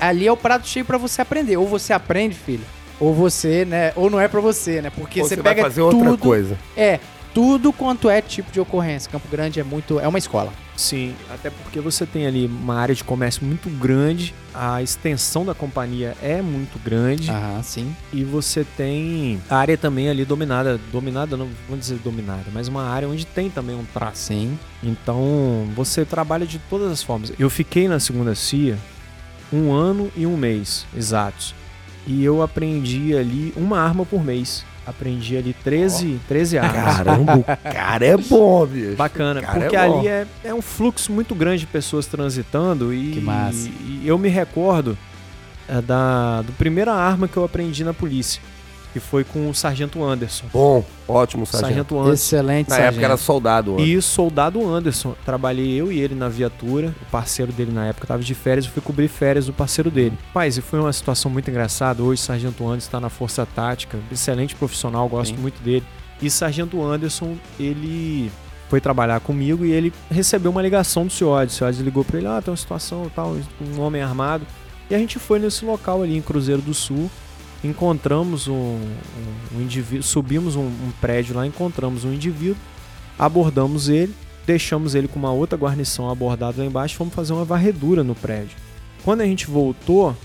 ali é o prato cheio pra você aprender. Ou você aprende, filho, ou você, né, ou não é pra você, né? Porque Ou você, você vai pega fazer outra tudo, coisa. É, tudo quanto é tipo de ocorrência. Campo Grande é muito, é uma escola. Sim, até porque você tem ali uma área de comércio muito grande, a extensão da companhia é muito grande Aham, sim. e você tem a área também ali dominada, dominada não vamos dizer dominada, mas uma área onde tem também um traço. Sim. Então você trabalha de todas as formas. Eu fiquei na segunda CIA um ano e um mês exatos e eu aprendi ali uma arma por mês. Aprendi ali 13, 13 armas. Caramba, o cara é bom, bicho. Bacana, porque é bom. ali é, é um fluxo muito grande de pessoas transitando e, Que massa. e eu me recordo é, da do primeira arma que eu aprendi na polícia, que foi com o Sargento Anderson. Bom, ótimo, sargento. Sargento Anderson. Excelente, Na sargento. época era soldado. ó. E o soldado Anderson, trabalhei eu e ele na viatura, o parceiro dele na época tava de férias, eu fui cobrir férias do parceiro dele. Paz, e foi uma situação muito engraçada, hoje o Sargento Anderson está na Força Tática, excelente profissional, gosto Sim. muito dele. E Sargento Anderson, ele foi trabalhar comigo e ele recebeu uma ligação do CIOD, o CIOD ligou pra ele, ah, tem uma situação tal, um homem armado. E a gente foi nesse local ali em Cruzeiro do Sul, encontramos um, um, um indivíduo, subimos um, um prédio lá, encontramos um indivíduo, abordamos ele, deixamos ele com uma outra guarnição abordado lá embaixo, fomos fazer uma varredura no prédio. Quando a gente voltou,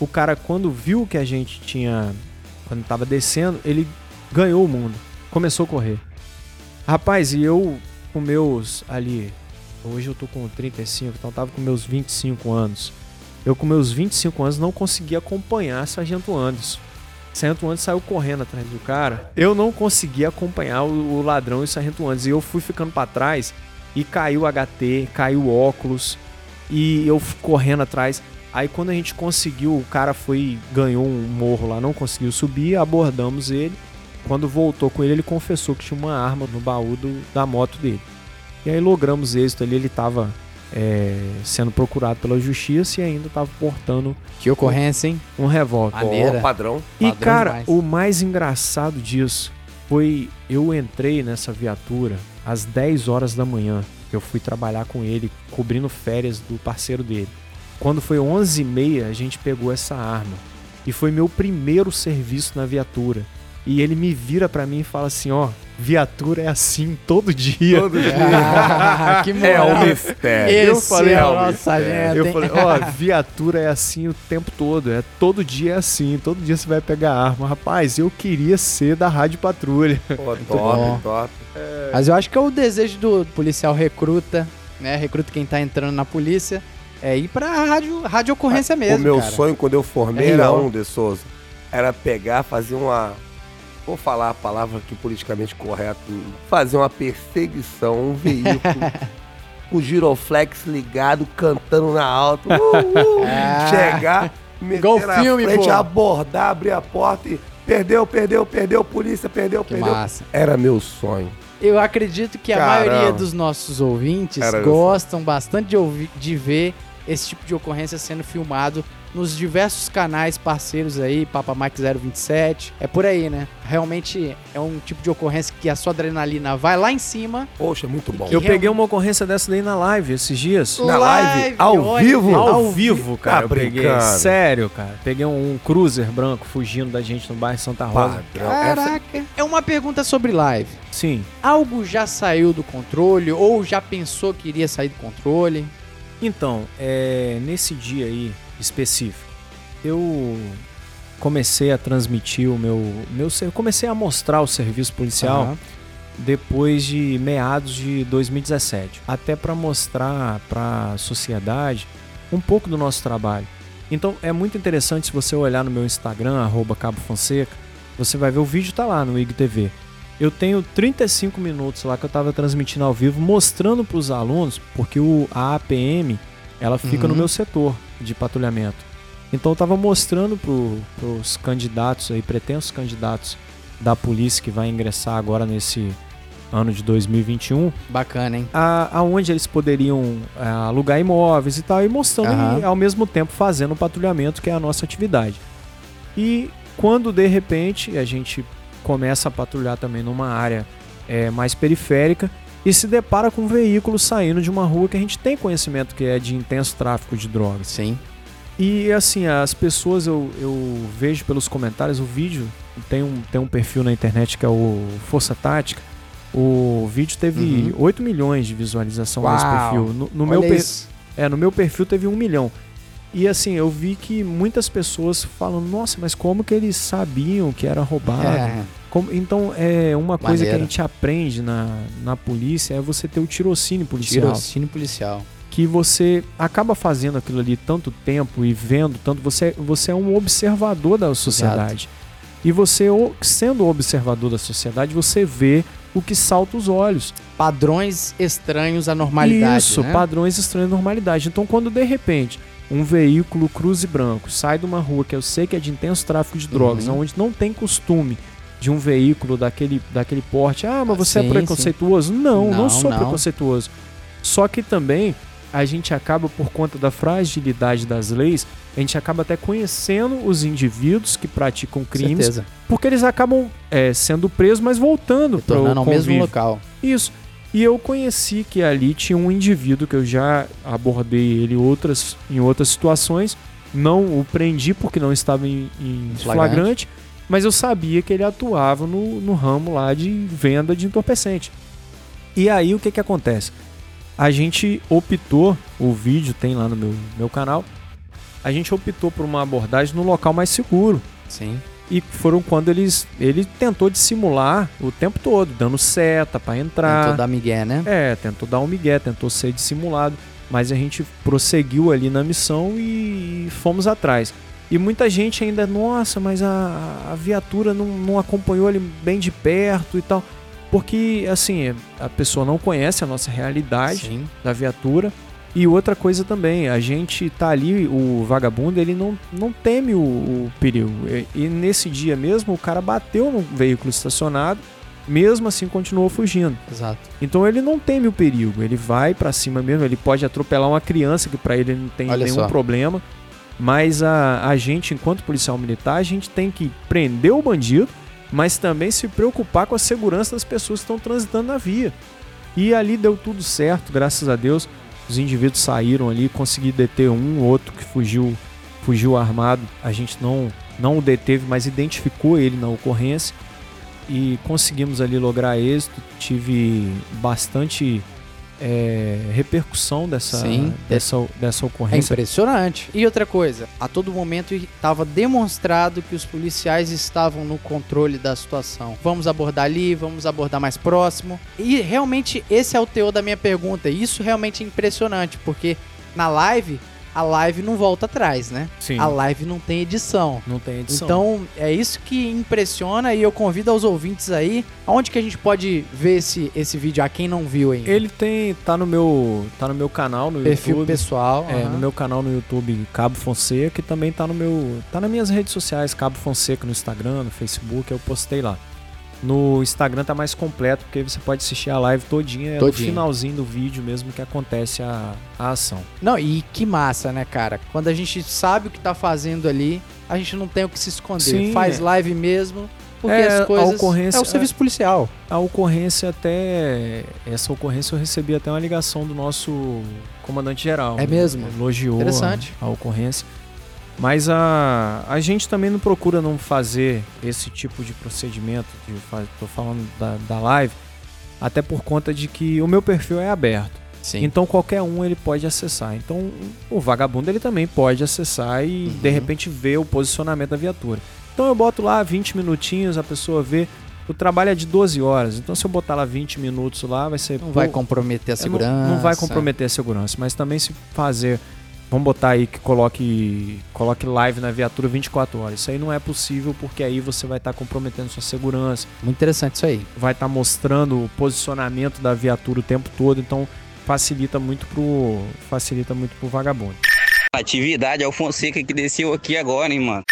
o cara quando viu que a gente tinha, quando tava descendo, ele ganhou o mundo, começou a correr. Rapaz, e eu com meus ali, hoje eu tô com 35, então tava com meus 25 anos. Eu com meus 25 anos não conseguia acompanhar Sargento Anderson. Sargento Anderson saiu correndo atrás do cara. Eu não conseguia acompanhar o, ladrão e o Sargento Anderson. E eu fui ficando pra trás e caiu o HT, caiu o óculos e eu correndo atrás. Aí quando a gente conseguiu, o cara foi, ganhou um morro lá, não conseguiu subir, abordamos ele. Quando voltou com ele, ele confessou que tinha uma arma no baú do- da moto dele. E aí logramos êxito ali, ele tava é, sendo procurado pela justiça e ainda tava portando Que ocorrência, hein? um revólver. Maneira. Ó, padrão. E Padrão cara, demais. o mais engraçado disso foi eu entrei nessa viatura às 10 horas da manhã. Eu fui trabalhar com ele, cobrindo férias do parceiro dele. Quando foi 11h30, a gente pegou essa arma. E foi meu primeiro serviço na viatura. E ele me vira pra mim e fala assim, ó, viatura é assim todo dia. Todo dia. (laughs) Ah, que É moral. um mistério. Esse Eu falei, é nosso sargento, Eu falei, ó, viatura é assim o tempo todo. É todo dia é assim, todo dia você vai pegar arma. Rapaz, eu queria ser da Rádio Patrulha. Pô, (laughs) bom. top, top. Mas eu acho que é o desejo do policial recruta, né? Recruta quem tá entrando na polícia, é ir pra rádio, rádio ocorrência mesmo, o meu cara. sonho quando eu formei É era um de Souza. Era pegar, fazer uma. Vou falar a palavra aqui politicamente correto. Fazer uma perseguição, um veículo. (laughs) o giroflex ligado, cantando na alta. Uh, uh, Ah. (laughs) chegar, meter Igual na filme, frente, pô. abordar, abrir a porta e. Perdeu, perdeu, perdeu, polícia, perdeu, Que perdeu. massa. Era meu sonho. Eu acredito que a Caramba. maioria dos nossos ouvintes Era gostam bastante de, ouvir, de ver esse tipo de ocorrência sendo filmado nos diversos canais parceiros aí, Papa Mike 027. É por aí, né? Realmente é um tipo de ocorrência que a sua adrenalina vai lá em cima. Poxa, muito bom. Eu Que peguei uma ocorrência dessa daí na live esses dias. Na live? Ao olha, vivo? Ao, ao vivo, cara. Tá eu peguei. brincando. Sério, cara. Peguei um, um cruiser branco fugindo da gente no bairro Santa Rosa. Padrão. Essa- Caraca. É uma pergunta sobre live. Sim. Algo já saiu do controle ou já pensou que iria sair do controle? Então, é, nesse dia aí específico, eu comecei a transmitir o meu, meu comecei a mostrar o serviço policial Aham. depois de meados de 2017, até para mostrar para a sociedade um pouco do nosso trabalho. Então é muito interessante se você olhar no meu Instagram arroba Cabo Fonseca, você vai ver o vídeo tá lá no IGTV. Eu tenho 35 minutos lá que eu estava transmitindo ao vivo, mostrando para os alunos, porque o, a APM ela fica no Uhum. meu setor de patrulhamento. Então eu estava mostrando para os candidatos aí, pretensos candidatos da polícia que vai ingressar agora nesse ano de 2021, Bacana, hein? a, aonde eles poderiam é, alugar imóveis e tal, e mostrando Aham. e ao mesmo tempo fazendo o patrulhamento, que é a nossa atividade. E quando de repente a gente começa a patrulhar também numa área é, mais periférica, e se depara com um veículo saindo de uma rua que a gente tem conhecimento que é de intenso tráfico de drogas. Sim. E assim, as pessoas eu, eu vejo pelos comentários, o vídeo tem um, tem um perfil na internet que é o Força Tática. O vídeo teve Uhum. 8 milhões de visualização nesse Uau. perfil. No, no meu per- isso. é, no meu perfil teve um milhão. E assim, eu vi que muitas pessoas falam, nossa, mas como que eles sabiam que era roubado? É, Como- então, é uma coisa que a gente aprende na, na polícia é você ter o tirocínio policial. tirocínio policial. Que você acaba fazendo aquilo ali tanto tempo e vendo tanto. Você, você é um observador da sociedade. E você, sendo observador da sociedade, você vê o que salta os olhos. Padrões estranhos à normalidade. Isso, né? padrões estranhos à normalidade. Então, quando de repente um veículo cruze branco sai de uma rua que eu sei que é de intenso tráfico de drogas, Uhum. onde não tem costume de um veículo daquele, daquele porte, ah, mas você Sim, é preconceituoso? Não, não, Não, sou não. preconceituoso. Só que também a gente acaba, por conta da fragilidade das leis, a gente acaba até conhecendo os indivíduos que praticam crimes, Certeza. porque eles acabam é, sendo presos, mas voltando para o mesmo local. Isso. E eu conheci que ali tinha um indivíduo que eu já abordei ele outras, em outras situações. Não o prendi porque não estava em, em Flagrante. flagrante, mas eu sabia que ele atuava no, no ramo lá de venda de entorpecente. E aí o que, que acontece? A gente optou, o vídeo tem lá no meu, meu canal, a gente optou por uma abordagem no local mais seguro. Sim. E foram quando eles. Ele tentou dissimular o tempo todo, dando seta pra entrar. Tentou dar migué, né? É, tentou dar um migué, tentou ser dissimulado, mas a gente prosseguiu ali na missão e fomos atrás. E muita gente ainda, nossa, mas a, a viatura não, não acompanhou ele bem de perto e tal. Porque, assim, a pessoa não conhece a nossa realidade Sim. da viatura. E outra coisa também, a gente tá ali, o vagabundo, ele não, não teme o, o perigo. E, e nesse dia mesmo, o cara bateu no veículo estacionado, mesmo assim continuou fugindo. Exato. Então ele não teme o perigo, ele vai pra cima mesmo, ele pode atropelar uma criança que pra ele não tem Olha nenhum só. problema. Mas a, a gente, enquanto policial militar, a gente tem que prender o bandido, mas também se preocupar com a segurança das pessoas que estão transitando na via. E ali deu tudo certo, graças a Deus. Os indivíduos saíram ali, consegui deter um, outro que fugiu, fugiu armado. A gente não, não o deteve, mas identificou ele na ocorrência e conseguimos ali lograr êxito. Tive bastante é, repercussão dessa, Sim. dessa, dessa É ocorrência. impressionante. E outra coisa, a todo momento estava demonstrado que os policiais estavam no controle da situação. Vamos abordar ali, vamos abordar mais próximo. E realmente esse é o teor da minha pergunta. E Isso realmente é impressionante, porque na live, a live não volta atrás, né? Sim, A live não tem edição. não tem edição. Então, é isso que impressiona e eu convido aos ouvintes aí, aonde que a gente pode ver esse, esse vídeo, a quem não viu ainda? ele tem tá no meu tá no meu canal no Perfil YouTube. pessoal. É, no meu canal no YouTube Cabo Fonseca e também tá no meu tá nas minhas redes sociais Cabo Fonseca no Instagram, no Facebook, eu postei lá. No Instagram tá mais completo porque você pode assistir a live todinha, é no Todinha. finalzinho do vídeo mesmo que acontece a, a ação. Não, e que massa, né, cara? Quando a gente sabe o que tá fazendo ali, a gente não tem o que se esconder. Sim, Faz é. live mesmo, porque É, as a coisas. ocorrência- é o serviço policial. A ocorrência até essa ocorrência eu recebi até uma ligação do nosso comandante geral. É mesmo? Elogiou a- Interessante. a ocorrência. Mas a, a gente também não procura não fazer esse tipo de procedimento, de, tô falando da, da live, até por conta de que o meu perfil é aberto. Sim. Então qualquer um ele pode acessar. Então o vagabundo ele também pode acessar e Uhum. de repente ver o posicionamento da viatura. Então eu boto lá 20 minutinhos, a pessoa vê. O trabalho é de 12 horas. Então se eu botar lá 20 minutos lá, vai ser não vai pô, comprometer a é, segurança. Não, não vai comprometer a segurança, mas também se fazer. Vamos botar aí que coloque, coloque live na viatura 24 horas. Isso aí não é possível porque aí você vai estar comprometendo sua segurança, Muito interessante isso aí. vai estar mostrando o posicionamento da viatura o tempo todo, então facilita muito pro facilita muito pro vagabundo. Atividade, é o Fonseca que desceu aqui agora, hein, mano.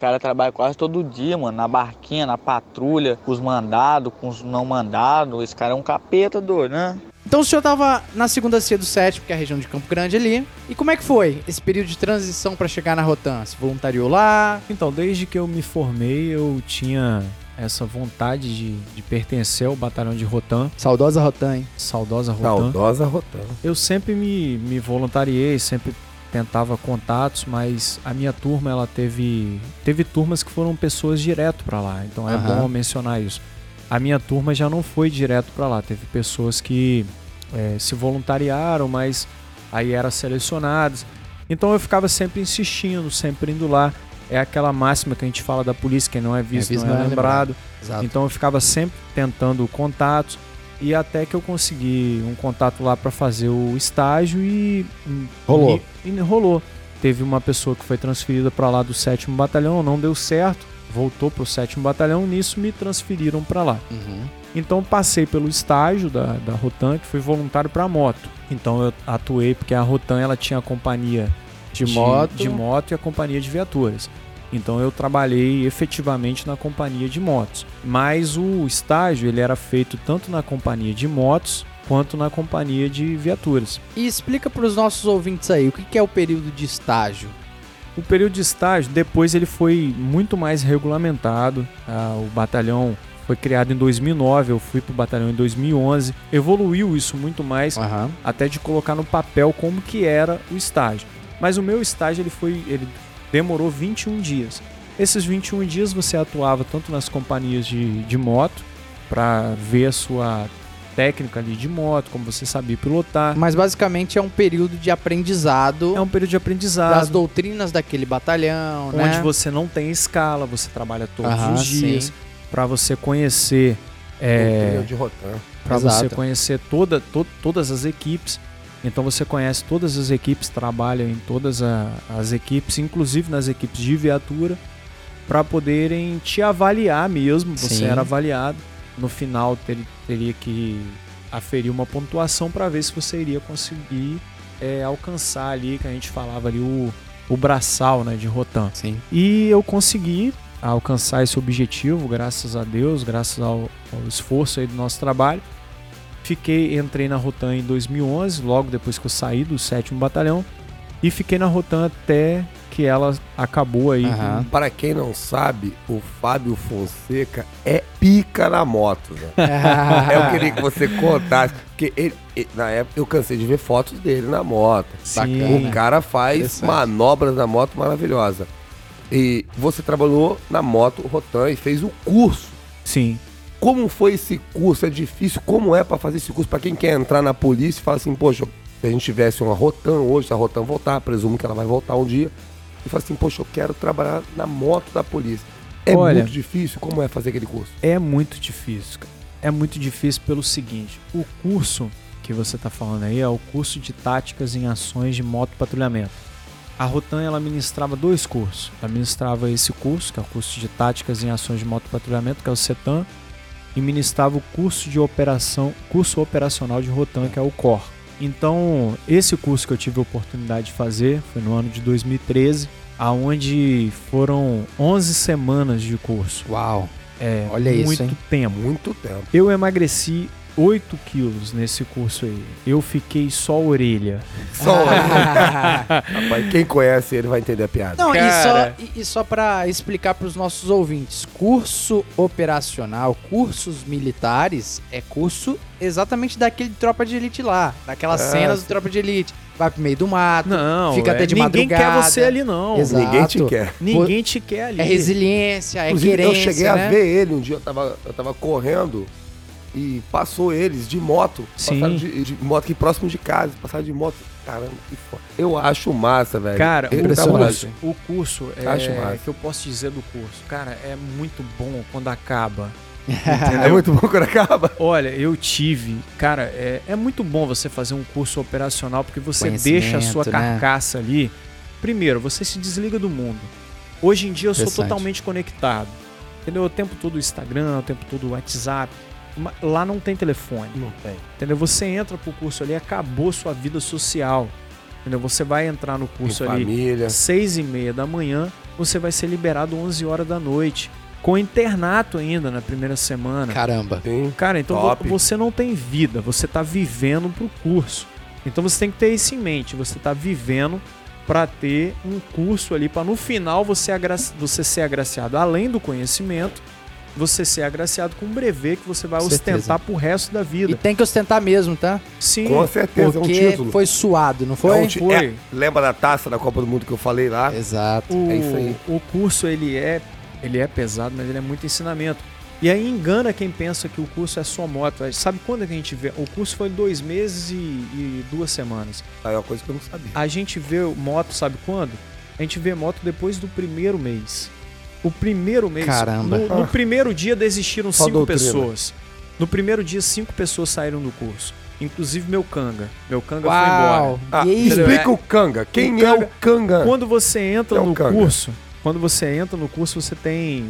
O cara trabalha quase todo dia, mano, na barquinha, na patrulha, com os mandados, com os não mandados. Esse cara é um capeta doido, né? Então o senhor tava na segunda C do sétimo, que é a região de Campo Grande ali. E como é que foi esse período de transição pra chegar na Rotan? Se voluntariou lá? Então, desde que eu me formei, eu tinha essa vontade de, de pertencer ao batalhão de Rotan, Saudosa Rotan, hein? saudosa Rotan. Saudosa Rotan. Eu sempre me, me voluntariei, sempre tentava contatos, mas a minha turma ela teve teve turmas que foram pessoas direto para lá. Então é Aham. bom mencionar isso. A minha turma já não foi direto para lá, teve pessoas que é, se voluntariaram, mas aí eram selecionadas. Então eu ficava sempre insistindo, sempre indo lá. É aquela máxima que a gente fala da polícia, quem não é visto, visto, não é lembrado. Exato. Então eu ficava sempre tentando contatos e até que eu consegui um contato lá para fazer o estágio e Rolou. E, e rolou. Teve uma pessoa que foi transferida para lá do sétimo batalhão, não deu certo, voltou pro sétimo batalhão, nisso me transferiram para lá. Uhum. Então passei pelo estágio da, da Rotan, que fui voluntário para moto. Então eu atuei porque a Rotan ela tinha a companhia De moto. de moto e a companhia de viaturas. Então eu trabalhei efetivamente na companhia de motos. Mas o estágio ele era feito tanto na companhia de motos quanto na companhia de viaturas. E explica para os nossos ouvintes aí, o que é o período de estágio? O período de estágio, depois ele foi muito mais regulamentado. Ah, o batalhão foi criado em 2009, eu fui pro batalhão em 2011. Evoluiu isso muito mais, Aham. até de colocar no papel como que era o estágio. Mas o meu estágio ele foi, ele demorou 21 dias. Esses 21 dias você atuava tanto nas companhias de, de moto para ver a sua técnica ali de moto, como você sabia pilotar. Mas basicamente é um período de aprendizado É um período de aprendizado. das doutrinas daquele batalhão, onde né? você não tem escala, você trabalha todos Aham, os dias para você conhecer é, para você conhecer toda, to- todas as equipes. Então você conhece todas as equipes, trabalha em todas a- as equipes, inclusive nas equipes de viatura, para poderem te avaliar mesmo. Você Sim. era avaliado. No final ter- teria que aferir uma pontuação para ver se você iria conseguir é, alcançar ali, que a gente falava ali, o, o braçal né, de Rotan. Sim. E eu consegui alcançar esse objetivo, graças a Deus, graças ao, ao esforço aí do nosso trabalho. Fiquei, entrei na Rotan em 2011, logo depois que eu saí do 7 Batalhão, e fiquei na Rotan até que ela acabou aí. Aham. Para quem não sabe, o Fábio Fonseca é pica na moto, né? (laughs) Eu queria que você contasse, porque ele, ele- na época eu cansei de ver fotos dele na moto. Sim. O cara faz manobras na moto maravilhosa. E você trabalhou na moto Rotan e fez o curso. Sim. Como foi esse curso? É difícil? Como é pra fazer esse curso? Pra quem quer entrar na polícia e fala assim, poxa, se a gente tivesse uma Rotan hoje, se a Rotan voltar, presumo que ela vai voltar um dia, e fala assim, poxa, eu quero trabalhar na moto da polícia. É Olha- muito difícil? Como é fazer aquele curso? É muito difícil, cara. É muito difícil pelo seguinte: o curso que você está falando aí é o curso de táticas em ações de moto patrulhamento. A Rotan ela ministrava dois cursos. Ela ministrava esse curso, que é o curso de táticas em ações de moto patrulhamento, que é o CETAM, e ministrava o curso de operação, curso operacional de Rotan, que é o COR. Então, esse curso que eu tive a oportunidade de fazer foi no ano de 2013, aonde foram 11 semanas de curso. Uau. É, Olha isso, muito hein? tempo. Muito tempo. Eu emagreci 8 quilos nesse curso aí. Eu fiquei só orelha. Só (laughs) Rapaz, quem conhece ele vai entender a piada. Não, Cara. e só, e, e só para explicar para os nossos ouvintes, curso operacional, cursos militares, é curso exatamente daquele tropa de elite lá, daquelas É, cenas do tropa de elite. Vai pro meio do mato, Não, fica até de ninguém madrugada. quer você ali não. Exato. Ninguém te quer. Ninguém te quer ali. é resiliência, é Inclusive, querência, eu cheguei né? a ver ele um dia, eu tava, eu tava correndo e passou eles de moto. Sim. Passaram de, de moto aqui próximo de casa, passaram de moto. Caramba, que foda. Eu acho massa, velho. Cara, o curso, o curso é Acho massa. que eu posso dizer do curso. Cara, é muito bom quando acaba. (laughs) É muito bom quando acaba. Olha, eu tive, cara, é, é muito bom você fazer um curso operacional porque você deixa a sua né? carcaça ali. Primeiro, você se desliga do mundo. Hoje em dia eu sou totalmente conectado. Entendeu? O tempo todo o Instagram, o tempo todo o WhatsApp. Lá não tem telefone. Não tem. Entendeu? Você entra pro curso ali, acabou sua vida social. Entendeu? Você vai entrar no curso Em ali família. seis e meia da manhã, você vai ser liberado 11 horas da noite. Com internato ainda na primeira semana. Caramba. Sim. Cara, então Top. você não tem vida, você tá vivendo pro curso. Então você tem que ter isso em mente, você tá vivendo para ter um curso ali para no final você, agra- você ser agraciado além do conhecimento, você ser agraciado com um brevet que você vai ostentar pro resto da E vida. tem que ostentar mesmo, tá? Sim. Com certeza, é um Porque título. foi suado, não É foi? um ti- Foi. é- lembra da taça da Copa do Mundo que eu falei lá? Exato. O, É isso aí. o curso ele é, ele é pesado, mas ele é muito ensinamento. E aí engana quem pensa que o curso é só moto. Sabe quando que a gente vê? O curso foi dois meses e, e duas semanas. Aí é uma coisa que eu não sabia. A gente vê moto, sabe quando? A gente vê moto depois do primeiro mês. O primeiro mês. Caramba. No, no primeiro dia desistiram Só cinco pessoas. No primeiro dia, cinco pessoas saíram do curso. Inclusive meu canga. Meu canga foi Uau. embora. Ah, explica o Kanga. Quem O é o Kanga? Quando você entra É um no canga. curso, quando você entra no curso, você tem,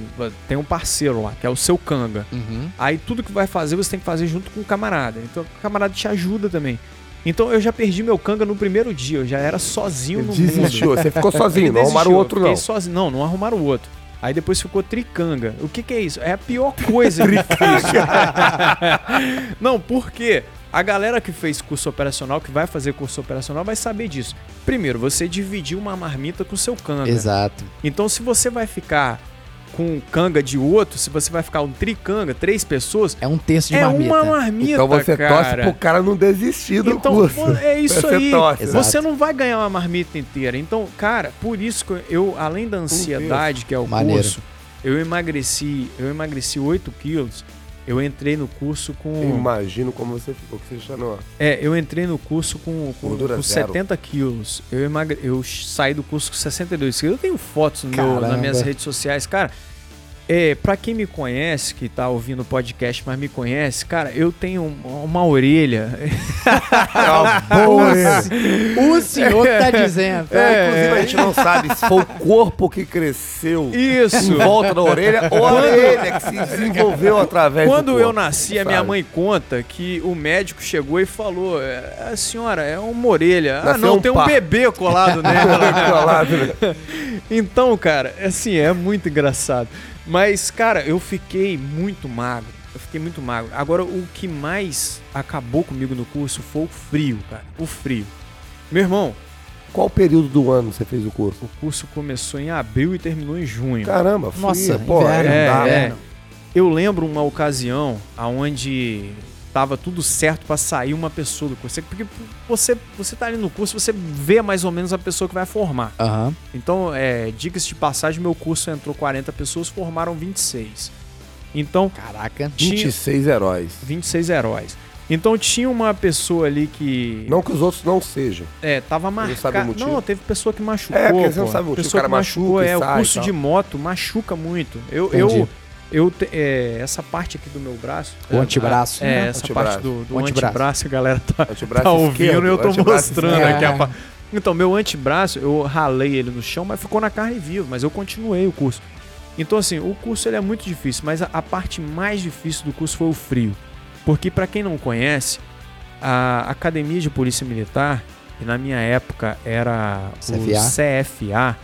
tem um parceiro lá, que é o seu canga. Uhum. Aí tudo que vai fazer, você tem que fazer junto com o camarada. Então o camarada te ajuda também. Então eu já perdi meu canga no primeiro dia, eu já era sozinho no Desistiu. mundo. Você ficou sozinho, não arrumaram o desistiu, outro, não. Sozinho. Não, não arrumaram o outro. Aí depois ficou tricanga. O que, que é isso? É a pior coisa que (laughs) existe. (laughs) Não, por quê? A galera que fez curso operacional, que vai fazer curso operacional, vai saber disso. Primeiro, você dividiu uma marmita com o seu canga. Exato. Então, se você vai ficar com um canga de outro, se você vai ficar um tricanga, três pessoas, É um terço de é marmita. uma marmita, Então você cara. torce pro cara não desistir do Então, curso. é isso (laughs) Você aí. torce. Você Exato. não vai ganhar uma marmita inteira. Então, cara, por isso que eu, além da ansiedade que é o Maneiro. curso, eu emagreci, eu emagreci 8 quilos. Eu entrei no curso com. Eu imagino como você ficou, que você já não... É, eu entrei no curso com, com, com zero. 70 quilos. Eu, emagre... eu saí do curso com 62 quilos. Eu tenho fotos no meu, nas minhas redes sociais. Cara, é, pra quem me conhece, que tá ouvindo o podcast, mas me conhece, cara, eu tenho um- uma orelha. É uma (laughs) ele. O senhor tá dizendo. É, inclusive a gente não sabe se foi o corpo que cresceu Isso! em volta da orelha ou a orelha que se desenvolveu através do Quando corpo. eu nasci, a minha mãe conta que o médico chegou e falou: "É, A senhora é uma orelha. Ah, Nasceu não, um tem um par." bebê colado (laughs) nela. Colado, né? então, cara, assim, é muito engraçado. Mas, cara, eu fiquei muito magro. Eu fiquei muito magro. Agora, o que mais acabou comigo no curso foi o frio, cara. O frio. Meu irmão, Qual período do ano você fez o curso? o curso começou em abril e terminou em junho. Caramba, fria, Nossa, pô, inverno. é, É, é. Eu lembro uma ocasião aonde tava tudo certo pra sair uma pessoa do curso. Porque você, você tá ali no curso, você vê mais ou menos a pessoa que vai formar. Aham. Então, é, diga-se de passagem, meu curso entrou 40 pessoas, formaram 26. Então, Caraca. tinha 26 heróis. 26 heróis. Então tinha uma pessoa ali que Não que os outros não sejam. é, tava sabe o marcada. motivo? Não, teve pessoa que machucou. É, porque você não sabe o motivo, Pessoa o cara que machucou, machuca é, o curso de moto machuca muito. Eu, Entendi. eu, eu te- é, essa parte aqui do meu braço. O é, antebraço, É, né? essa Antebraço. parte do, do O antebraço. antebraço, a galera tá, Antebraço tá ouvindo esquerdo, e eu tô mostrando aqui a É. Então, meu antebraço, eu ralei ele no chão, mas ficou na carne viva, mas eu continuei o curso. Então, assim, o curso ele é muito difícil, mas a, a parte mais difícil do curso foi o frio. Porque, pra quem não conhece, a Academia de Polícia Militar, que na minha época era CFA. o CFA,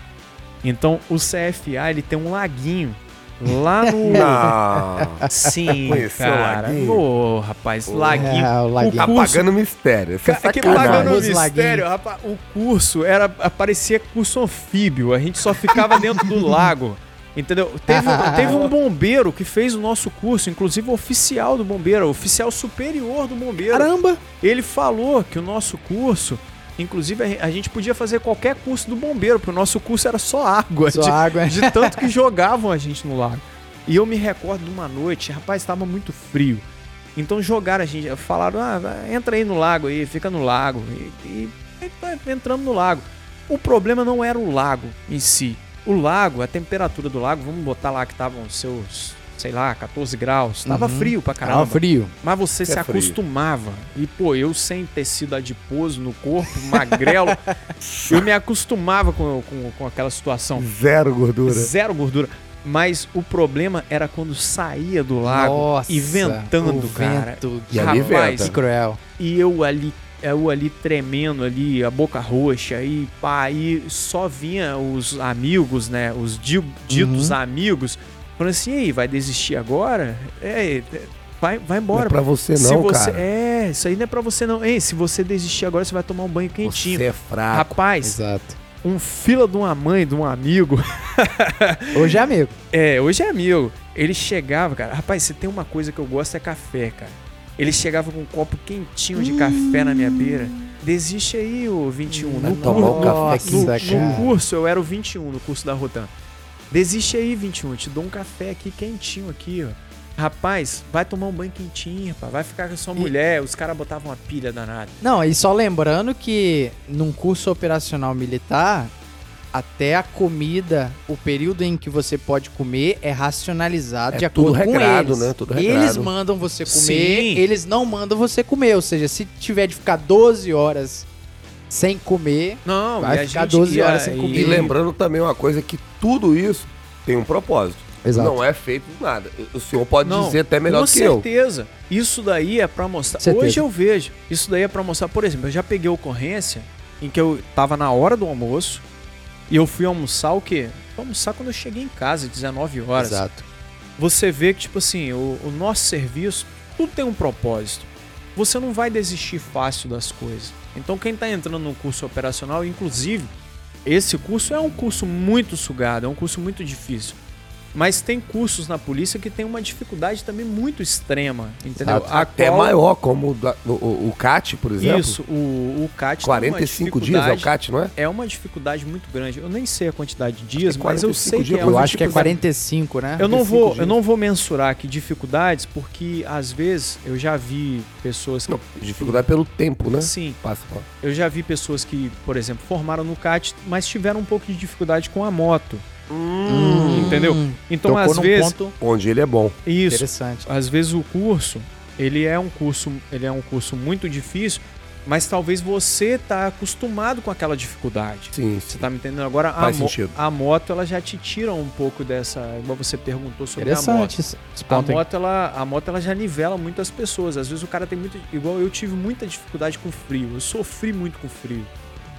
então o CFA ele tem um laguinho lá no. (laughs) Não. Sim, Conheceu o cara. Ô, rapaz, laguinho. É, o laguinho. Tá curso- pagando mistério. Você é Ca- que pagando mistério, rapaz, o curso era parecia curso anfíbio, a gente só ficava (laughs) dentro do lago. Entendeu? Teve, teve um bombeiro que fez o nosso curso, inclusive o oficial do bombeiro, o oficial superior do bombeiro. Caramba. Ele falou que o nosso curso, inclusive a gente podia fazer qualquer curso do bombeiro, porque o nosso curso era só água. Só de, água. de tanto que jogavam a gente no lago. E eu me recordo de uma noite, rapaz, estava muito frio. Então jogaram a gente, falaram, ah, entra aí no lago aí, fica no lago. E, e, e tá entrando no lago. O problema não era o lago em si. O lago, a temperatura do lago, vamos botar lá que estavam seus, sei lá, 14 graus. Tava Uhum. frio pra caramba. Tava frio. Mas você É se frio. acostumava. E, pô, eu sem tecido adiposo no corpo, magrelo, (laughs) eu me acostumava com, com, com aquela situação. Zero gordura. Zero gordura. Mas o problema era quando saía do lago Nossa, e ventando, cara. Vento. E ali Rapaz, venta. Que cruel. E eu ali, eu ali tremendo ali, a boca roxa, e pá, e só vinha os amigos, né? Os di- ditos Uhum. amigos, falando assim, e aí, vai desistir agora? É, vai, vai Não embora. é pra você Se não, você, cara. É, isso aí não é pra você não. Ei, se você desistir agora, você vai tomar um banho quentinho. Você é fraco. Rapaz, Exato. um fila de uma mãe, de um amigo. (laughs) Hoje é amigo. É, hoje é amigo. Ele chegava, cara. Rapaz, se tem uma coisa que eu gosto é café, cara. Ele chegava com um copo quentinho de café na minha beira. Desiste aí, ô 21. Vai No, um curso- café no, no cara. curso, eu era o 21 no curso da Rotan. Desiste aí, 21. Eu te dou um café aqui quentinho aqui, ó. Rapaz, vai tomar um banho quentinho, rapaz. Vai ficar com a sua E- mulher. Os caras botavam uma pilha danada. Não, e só lembrando que num curso operacional militar, até a comida, o período em que você pode comer é racionalizado É de tudo acordo com regrado, eles. né? Tudo Eles regrado. mandam você comer, Sim. eles não mandam você comer. Ou seja, se tiver de ficar 12 horas sem comer, Não, Vai e a ficar gente 12 ia- horas sem e- comer. E lembrando também uma coisa que tudo isso tem um propósito. Exato. Não é feito nada. O senhor pode Não, dizer até melhor com que eu. certeza. Isso daí é pra mostrar. Certeza. Hoje eu vejo. Isso daí é pra mostrar. Por exemplo, eu já peguei ocorrência em que eu tava na hora do almoço e eu fui almoçar o quê? Fui almoçar quando eu cheguei em casa, 19 horas. Exato. Você vê que, tipo assim, o, o nosso serviço, tudo tem um propósito. Você não vai desistir fácil das coisas. Então, quem tá entrando no curso operacional, inclusive, esse curso é um curso muito sugado, é um curso muito difícil. Mas tem cursos na polícia que tem uma dificuldade também muito extrema, entendeu? Exato. Até qual- maior, como o, da- o, o, CAT, por exemplo. Isso, o, o CAT tem uma 45 dias é o CAT, não é? É uma dificuldade muito grande. Eu nem sei a quantidade de dias, que mas eu 45 sei que dias é por Eu acho que é dificuldade. 45, né? Eu não 45 vou, dias. eu não vou mensurar aqui dificuldades, porque às vezes eu já vi pessoas que Não, dificuldade pelo tempo, né? sim, Passa, passa. eu já vi pessoas que, por exemplo, formaram no CAT, mas tiveram um pouco de dificuldade com a moto. Hum, Entendeu? Então, tocou às num vezes, ponto Onde ele é bom. isso, interessante. às vezes o curso, ele é um curso, ele é um curso muito difícil, mas talvez você tá acostumado com aquela dificuldade. Sim, Você sim. tá me entendendo? Agora, a, Faz mo- sentido. a moto, ela já te tira um pouco dessa. Igual você perguntou sobre a moto. Interessante esse esse A ponto moto, ela, a moto ela já nivela muito as pessoas. Às vezes o cara tem muito. Igual eu tive muita dificuldade com frio. Eu sofri muito com frio.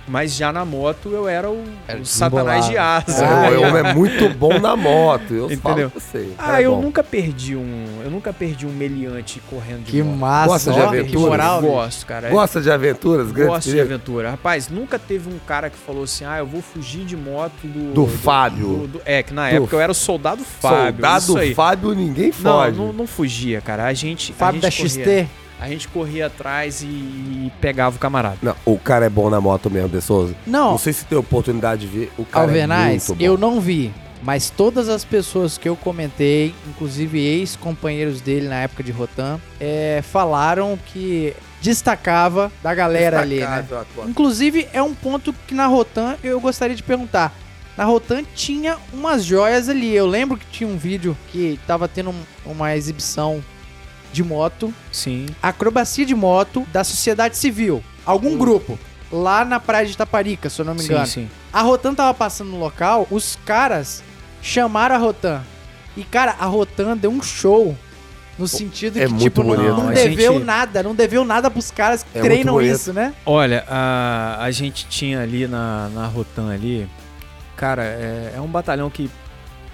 Mas já na moto eu era o, Era o satanás de asa. O (laughs) homem é muito bom na moto. Eu Entendeu? falo pra você. Ah, é eu bom. nunca perdi um. Eu nunca perdi um meliante correndo de Que moto. massa, Gosta de ó, aventura? que moral. Gosto, cara. Gosta de aventuras? Grande Gosto de aventura. Rapaz, nunca teve um cara que falou assim: ah, eu vou fugir de moto do. Do Fábio. do- do- é, que na Do época eu era o soldado Fábio. isso Soldado aí. Fábio, ninguém Não, foge. não, não fugia, cara. A gente. a Fábio da gente corria- XT. A gente corria atrás e, pegava o camarada. Não, o cara é bom na moto mesmo, De Souza. Não, Não sei se tem oportunidade de ver. O cara Alvenaz, é eu não vi. Mas todas as pessoas que eu comentei, inclusive ex-companheiros dele na época de Rotan, é, falaram que destacava da galera ali, né? Inclusive, é um ponto que na Rotan eu gostaria de perguntar. Na Rotan tinha umas joias ali. Eu lembro que tinha um vídeo que tava tendo um- uma exibição de moto, Sim. acrobacia de moto da sociedade civil. Algum grupo. Lá na praia de Taparica, se eu não me Sim, engano. sim. A Rotan tava passando no local, os caras chamaram a Rotan. E, cara, a Rotan deu um show. No sentido é que, muito tipo, não, bonito, não né? deveu gente- nada, não deveu nada pros caras que É treinam isso, né? Olha, a, a gente tinha ali na, na Rotan ali. Cara, é, é um batalhão que.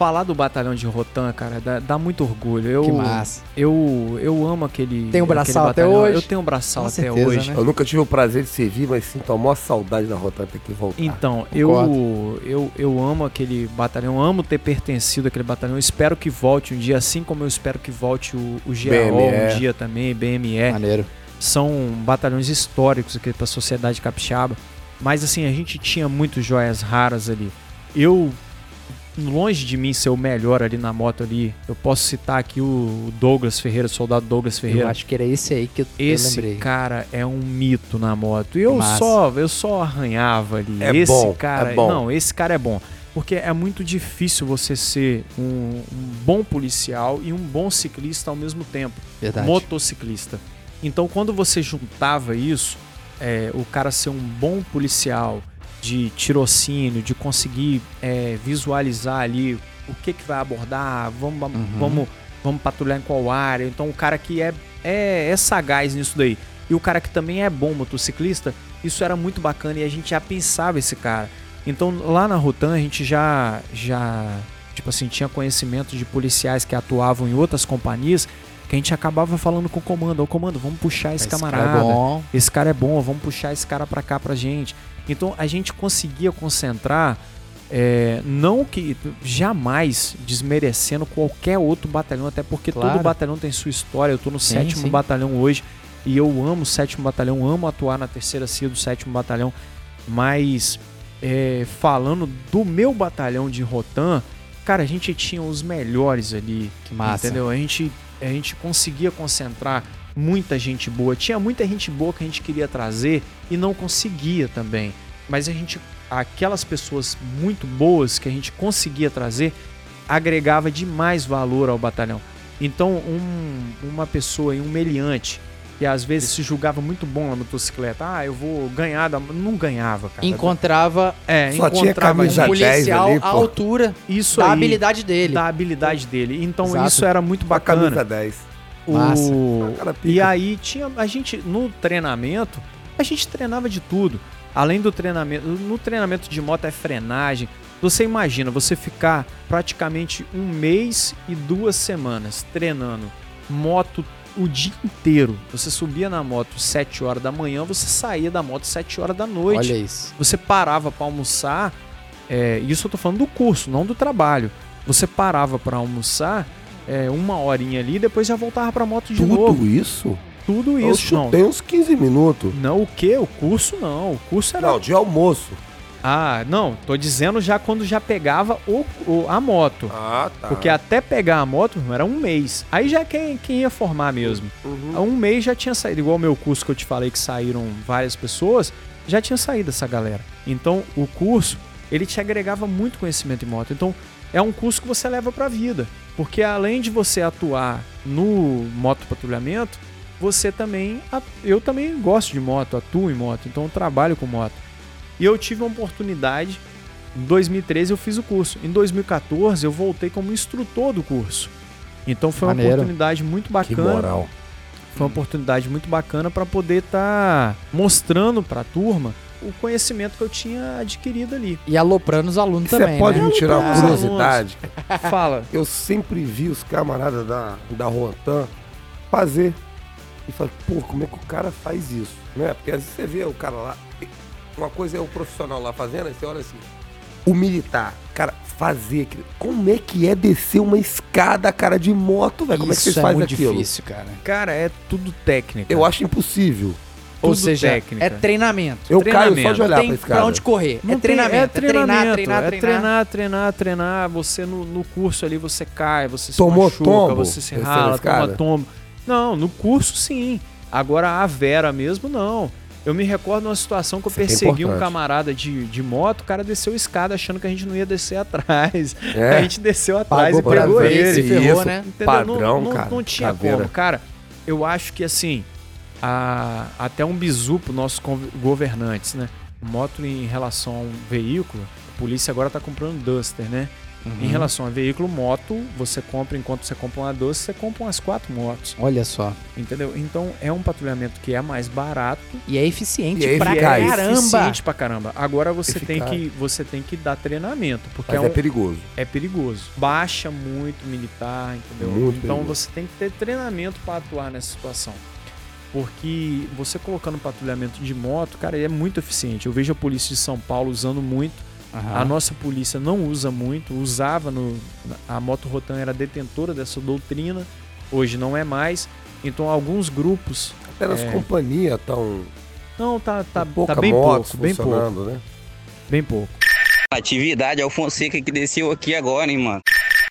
Falar do batalhão de Rotan, cara, dá, dá muito orgulho. Eu, Que massa. Eu, eu amo aquele. Tem um braçal até batalhão. hoje? Eu tenho um braçal Com até certeza, hoje. né? Eu nunca tive o prazer de servir, mas sinto a maior saudade da rota ter que voltar. Então, Concordo. eu, eu, eu amo aquele batalhão, amo ter pertencido àquele batalhão. Eu espero que volte um dia, assim como eu espero que volte o, o GAO BME. um dia também, BME. Maneiro. São batalhões históricos aqui para a sociedade capixaba. Mas assim, a gente tinha muitas joias raras ali. Eu, longe de mim ser o melhor ali na moto ali, eu posso citar aqui o Douglas Ferreira, o soldado Douglas Eu Ferreira. acho que era esse aí que eu, eu Esse lembrei. cara é um mito na moto. E eu Massa. só, eu só arranhava ali. É esse bom, cara, é bom. não, esse cara é bom. Porque é muito difícil você ser um, um bom policial e um bom ciclista ao mesmo tempo Verdade. motociclista. Então, quando você juntava isso, é, o cara ser um bom policial de tirocínio, de conseguir é, visualizar ali o que, que vai abordar, vamos, Uhum. vamos, vamos patrulhar em qual área. Então, o cara que é, é, é sagaz nisso daí e o cara que também é bom motociclista, isso era muito bacana e a gente já pensava esse cara. Então, lá na Rotan, a gente já, já tipo assim, tinha conhecimento de policiais que atuavam em outras companhias que a gente acabava falando com o comando, ô comando, vamos puxar esse, Esse cara camarada. é bom. Esse cara é bom, vamos puxar esse cara pra cá pra gente. Então a gente conseguia concentrar, é, não que jamais desmerecendo qualquer outro batalhão, até porque Claro. todo batalhão tem sua história. Eu tô no Sim, sétimo sim. batalhão hoje e eu amo o sétimo batalhão, amo atuar na terceira CIA do sétimo batalhão, mas é, falando do meu batalhão de Rotan, cara, a gente tinha os melhores ali. Que massa. Entendeu? A gente, a gente conseguia concentrar muita gente boa. Tinha muita gente boa que a gente queria trazer e não conseguia também. Mas a gente, aquelas pessoas muito boas que a gente conseguia trazer, agregava demais valor ao batalhão. Então, um- uma pessoa, um meliante, que às vezes se julgava muito bom na motocicleta, ah, eu vou ganhar, da... não ganhava, cara. Encontrava É, Só tinha encontrava camisa um gente- 10 policial ali, à altura isso da aí, habilidade dele. da habilidade dele. Então Exato. isso era muito Uma camisa bacana. 10. Massa. O... E aí tinha a gente no treinamento, a gente treinava de tudo. Além do treinamento, no treinamento de moto é frenagem. Você imagina você ficar praticamente um mês e duas semanas treinando moto o dia inteiro. Você subia na moto 7 horas da manhã, você saía da moto 7 horas da noite Olha isso. você parava para almoçar, é, isso eu tô falando do curso, não do trabalho. Você parava para almoçar é, uma horinha ali depois já voltava pra moto de Tudo novo. isso? Tudo Eu isso, não. chutei uns 15 minutos. Não, o que? O curso não. O curso era. Não, de almoço. Ah, não. Tô dizendo já quando já pegava o, o- a moto. Ah, tá. Porque até pegar a moto era um mês. Aí já quem, quem ia formar mesmo. Uhum. Um mês já tinha saído, igual o meu curso que eu te falei que saíram várias pessoas, já tinha saído essa galera. Então, o curso, ele te agregava muito conhecimento em moto. Então, é um curso que você leva pra vida, porque além de você atuar no moto patrulhamento, você também, a- eu também gosto de moto, atuo em moto, então eu trabalho com moto. E eu tive uma oportunidade em 2013 eu fiz o curso. Em 2014 eu voltei como instrutor do curso. Então foi uma Maneiro. oportunidade muito Que bacana moral. foi uma oportunidade muito bacana para poder estar mostrando para a turma o conhecimento que eu tinha adquirido ali. E aloprando os alunos Você também, pode né? me tirar uma Os curiosidade? (laughs) Fala. Eu sempre vi os camaradas da, da Rotan fazer. E falei, pô, como é que o cara faz isso? Né? Porque às vezes você vê o cara lá. Uma coisa é o profissional lá fazendo, aí você olha assim. O militar, cara, fazer aquilo. Como é que é descer uma escada, cara, de moto, velho? Como é que Isso vocês fazem muito aquilo? difícil, cara. Cara, é tudo técnica. Eu acho impossível. Ou seja, técnica. é treinamento. Eu caio só Treinamento. de olhar Tem pra pra escada. onde correr. Não é tem- treinamento. É, treinar, treinar, é treinar. treinar, treinar, treinar. Você no, no curso ali você cai, você se Tomou machuca, tombo você se rala, toma tombo. Não, no curso sim. Agora a Vera mesmo não. Eu me recordo de uma situação que eu Isso aqui é persegui um importante. camarada de, de moto, o cara desceu a escada achando que a gente não ia descer atrás. (laughs) É. A gente desceu atrás Pagou e pra pegou ele. se ferrou, Isso. né? Entendeu? Padrão, não, não, cara. não tinha Caveira. como. Cara, eu acho que assim, a- até um bizu pro nossos governantes, né? Moto em relação a um veículo, a polícia agora tá comprando Duster, né? Uhum. Em relação a veículo, moto, você compra, enquanto você compra uma Duster, você compra umas quatro motos, Olha só. entendeu? Então é um patrulhamento que é mais barato E é eficiente E é pra eficaz. caramba. eficiente pra caramba. Agora você tem que você tem que dar treinamento, porque Mas é, é, um, perigoso. é perigoso. Baixa muito militar, entendeu? Muito então perigoso. você tem que ter treinamento para atuar nessa situação. Porque você colocando patrulhamento de moto, cara, é muito eficiente. Eu vejo a polícia de São Paulo usando muito. Aham. A nossa polícia não usa muito, usava no a Moto Rotan era detentora dessa doutrina, hoje não é mais. Então alguns grupos Até nas É. companhias estão não tá tá, pouca tá bem moto pouco, bem pouco, funcionando, né? bem pouco. Atividade é o Fonseca que desceu aqui agora, hein, mano.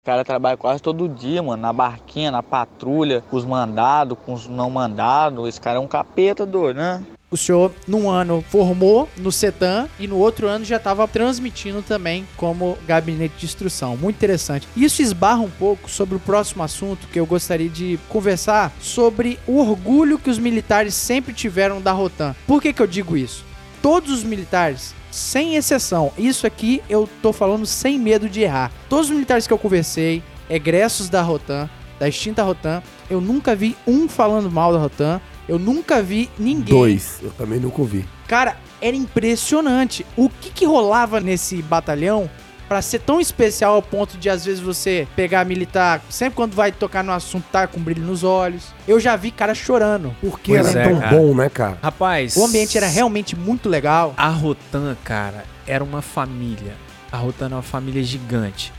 O cara trabalha quase todo dia, mano, na barquinha, na patrulha, com os mandados, com os não mandados. Esse cara é um capeta doido, né? O senhor, num ano, formou no CETAM e no outro ano já estava transmitindo também como gabinete de instrução. Muito interessante. Isso esbarra um pouco sobre o próximo assunto que eu gostaria de conversar sobre o orgulho que os militares sempre tiveram da Rotan. Por que, que eu digo isso? Todos os militares, sem exceção, isso aqui eu tô falando sem medo de errar. Todos os militares que eu conversei, egressos da Rotan, da extinta Rotan, eu nunca vi um falando mal da Rotan. Eu nunca vi ninguém Dois. Eu também nunca ouvi. Cara, era impressionante. O que que rolava nesse batalhão pra ser tão especial ao ponto de às vezes você pegar militar, sempre quando vai tocar no assunto, tá com brilho nos olhos. Eu já vi cara chorando. Porque Pois era é, tão cara. bom, né, cara? Rapaz. O ambiente era realmente muito legal. A Rotan, cara, era uma família. A Rotan era uma família gigante.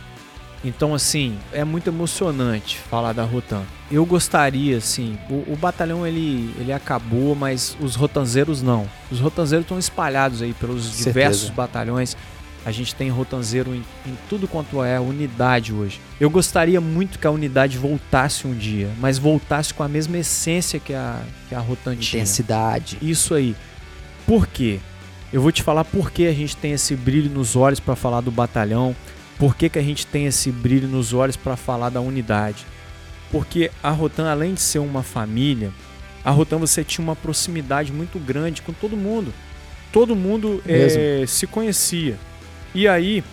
Então, assim, é muito emocionante falar da Rotan. Eu gostaria, assim, o, o batalhão ele, ele acabou, mas os rotanzeiros não. Os rotanzeiros estão espalhados aí pelos Certeza. diversos batalhões. A gente tem rotanzeiro em, em tudo quanto é unidade hoje. Eu gostaria muito que a unidade voltasse um dia, mas voltasse com a mesma essência que a, que a Rotan tinha. Intensidade. Isso aí. Por quê? Eu vou te falar por que a gente tem esse brilho nos olhos para falar do batalhão, por que, que a gente tem esse brilho nos olhos para falar da unidade. Porque a Rotan, além de ser uma família, a Rotan você tinha uma proximidade muito grande com todo mundo. Todo mundo eh, se conhecia. E aí,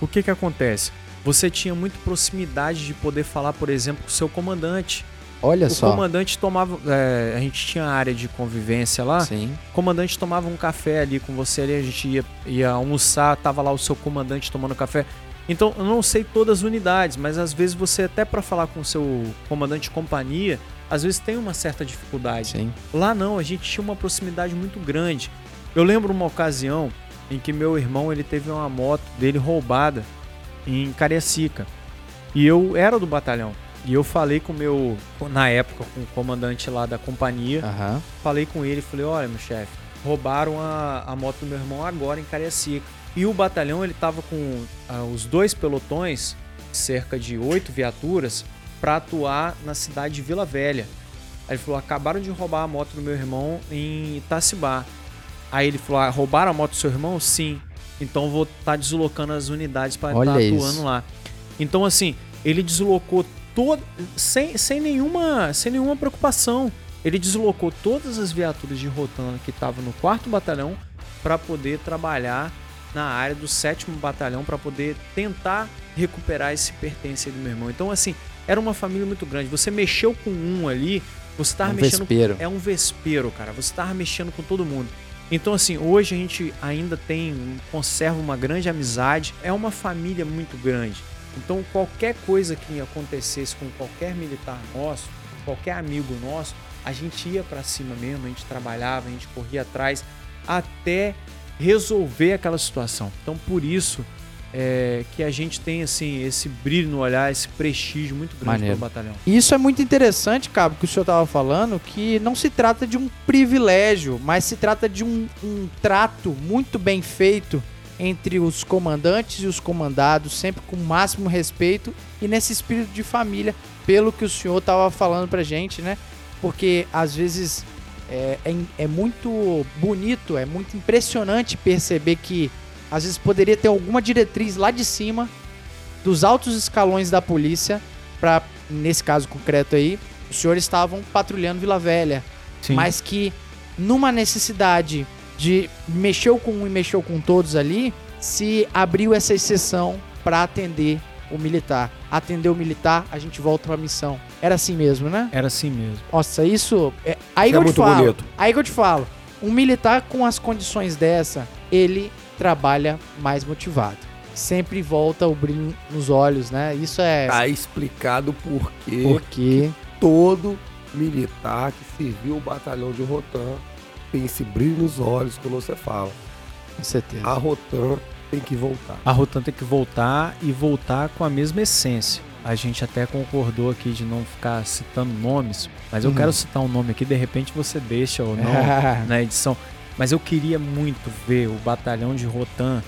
o que que acontece? Você tinha muita proximidade de poder falar, por exemplo, com o seu comandante. Olha o só. comandante tomava. eh, a gente tinha área de convivência lá. Sim. O comandante tomava um café ali com você ali, a gente ia, ia almoçar, tava lá o seu comandante tomando café. Então, eu não sei todas as unidades, mas às vezes você até para falar com o seu comandante de companhia, às vezes tem uma certa dificuldade. Sim. Lá não, a gente tinha uma proximidade muito grande. Eu lembro uma ocasião em que meu irmão ele teve uma moto dele roubada em Cariacica. E eu era do batalhão. E eu falei com o meu, na época, com o comandante lá da companhia, Aham. falei com ele, falei, olha, meu chefe, roubaram a, a moto do meu irmão agora em Cariacica. E o batalhão, ele tava com ah, os dois pelotões, cerca de oito viaturas, para atuar na cidade de Vila Velha. Aí ele falou, acabaram de roubar a moto do meu irmão em Itacibá. Aí ele falou, ah, roubaram a moto do seu irmão? Sim. Então vou estar deslocando as unidades para estar Olha atuando isso. lá. Então assim, ele deslocou todo sem, sem nenhuma sem nenhuma preocupação. Ele deslocou todas as viaturas de Rotan que estavam no quarto batalhão para poder trabalhar na área do sétimo batalhão para poder tentar recuperar esse pertence aí do meu irmão. Então assim, era uma família muito grande. Você mexeu com um ali, você tava Um mexendo vespeiro. é um vespeiro, cara. Você tava mexendo com todo mundo. Então, assim, hoje a gente ainda tem, conserva uma grande amizade. É uma família muito grande. Então, qualquer coisa que acontecesse com qualquer militar nosso, qualquer amigo nosso, a gente ia pra cima mesmo, a gente trabalhava, a gente corria atrás até resolver aquela situação. Então, por isso é, que a gente tem assim esse brilho no olhar, esse prestígio muito grande Maneiro. pelo batalhão. E Isso é muito interessante, Cabo, que o senhor estava falando, que não se trata de um privilégio, mas se trata de um, um trato muito bem feito entre os comandantes e os comandados, sempre com o máximo respeito e nesse espírito de família, pelo que o senhor estava falando pra gente, né? Porque às vezes é, é, é muito bonito, é muito impressionante perceber que às vezes poderia ter alguma diretriz lá de cima dos altos escalões da polícia para nesse caso concreto aí, os senhores estavam patrulhando Vila Velha, Sim. mas que numa necessidade de mexeu com um e mexeu com todos ali, se abriu essa exceção para atender o militar. Atender o militar, a gente volta pra missão. Era assim mesmo, né? Era assim mesmo. Nossa, isso. É, aí Isso que é eu te muito falo. bonito. Aí que eu te falo. Um militar com as condições dessa, ele trabalha mais motivado. Sempre volta o brilho nos olhos, né? Isso é. Tá explicado por quê porque. todo militar que serviu o batalhão de Rotan tem esse brilho nos olhos quando você fala. Com certeza. A Rotan tem que voltar. A Rotan tem que voltar e voltar com a mesma essência. A gente até concordou aqui de não ficar citando nomes, mas eu Uhum. quero citar um nome aqui, de repente você deixa ou não (laughs) na edição. Mas eu queria muito ver o batalhão de Rotan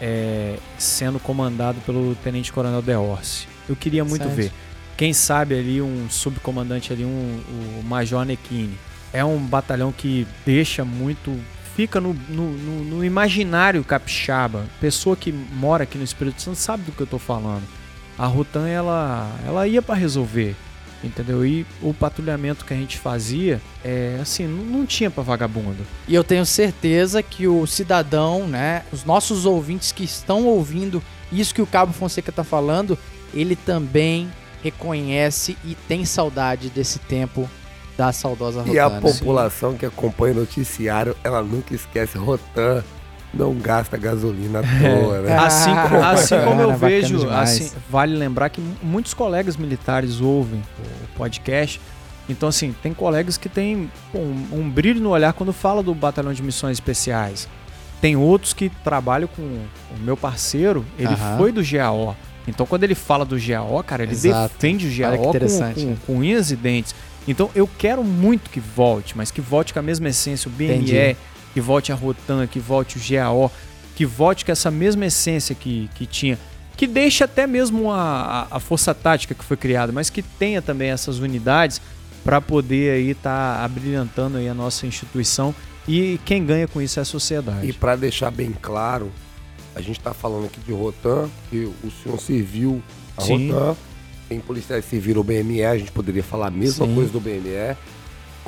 é, sendo comandado pelo Tenente Coronel De Orsi. Eu queria muito Certo. ver. Quem sabe ali um subcomandante ali, um, o Major Nequini. É um batalhão que deixa muito. Fica no, no, no- no imaginário capixaba. Pessoa que mora aqui no Espírito Santo sabe do que eu tô falando. A Rotan, ela, ela ia para resolver. Entendeu? E o patrulhamento que a gente fazia, é assim, não, não tinha pra vagabundo. E eu tenho certeza que o cidadão, né, os nossos ouvintes que estão ouvindo isso que o Cabo Fonseca tá falando, ele também reconhece e tem saudade desse tempo da saudosa E a população que acompanha o noticiário, ela nunca esquece Rotan. Não gasta gasolina à (laughs) toa, né? Ah, Assim, como- assim como eu vejo, assim, vale lembrar que muitos colegas militares ouvem o podcast. Então, assim, tem colegas que têm um, um brilho no olhar quando fala do Batalhão de Missões Especiais. Tem outros que trabalham com o meu parceiro, ele Aham. foi do GAO. Então, quando ele fala do GAO, cara, ele Exato. defende o Olha que GAO com, interessante. com, com unhas e dentes. Então, eu quero muito que volte, mas que volte com a mesma essência, o BME, Entendi. Que volte a Rotan, que volte o GAO, que volte com essa mesma essência que, que tinha. Que deixe até mesmo a, a, força tática que foi criada, mas que tenha também essas unidades para poder aí estar abrilhantando aí a nossa instituição e quem ganha com isso é a sociedade. E para deixar bem claro, a gente está falando aqui de Rotan, que o senhor serviu a Sim. Rotan, tem policiais que serviram o BME, a gente poderia falar a mesma Sim. coisa do BME.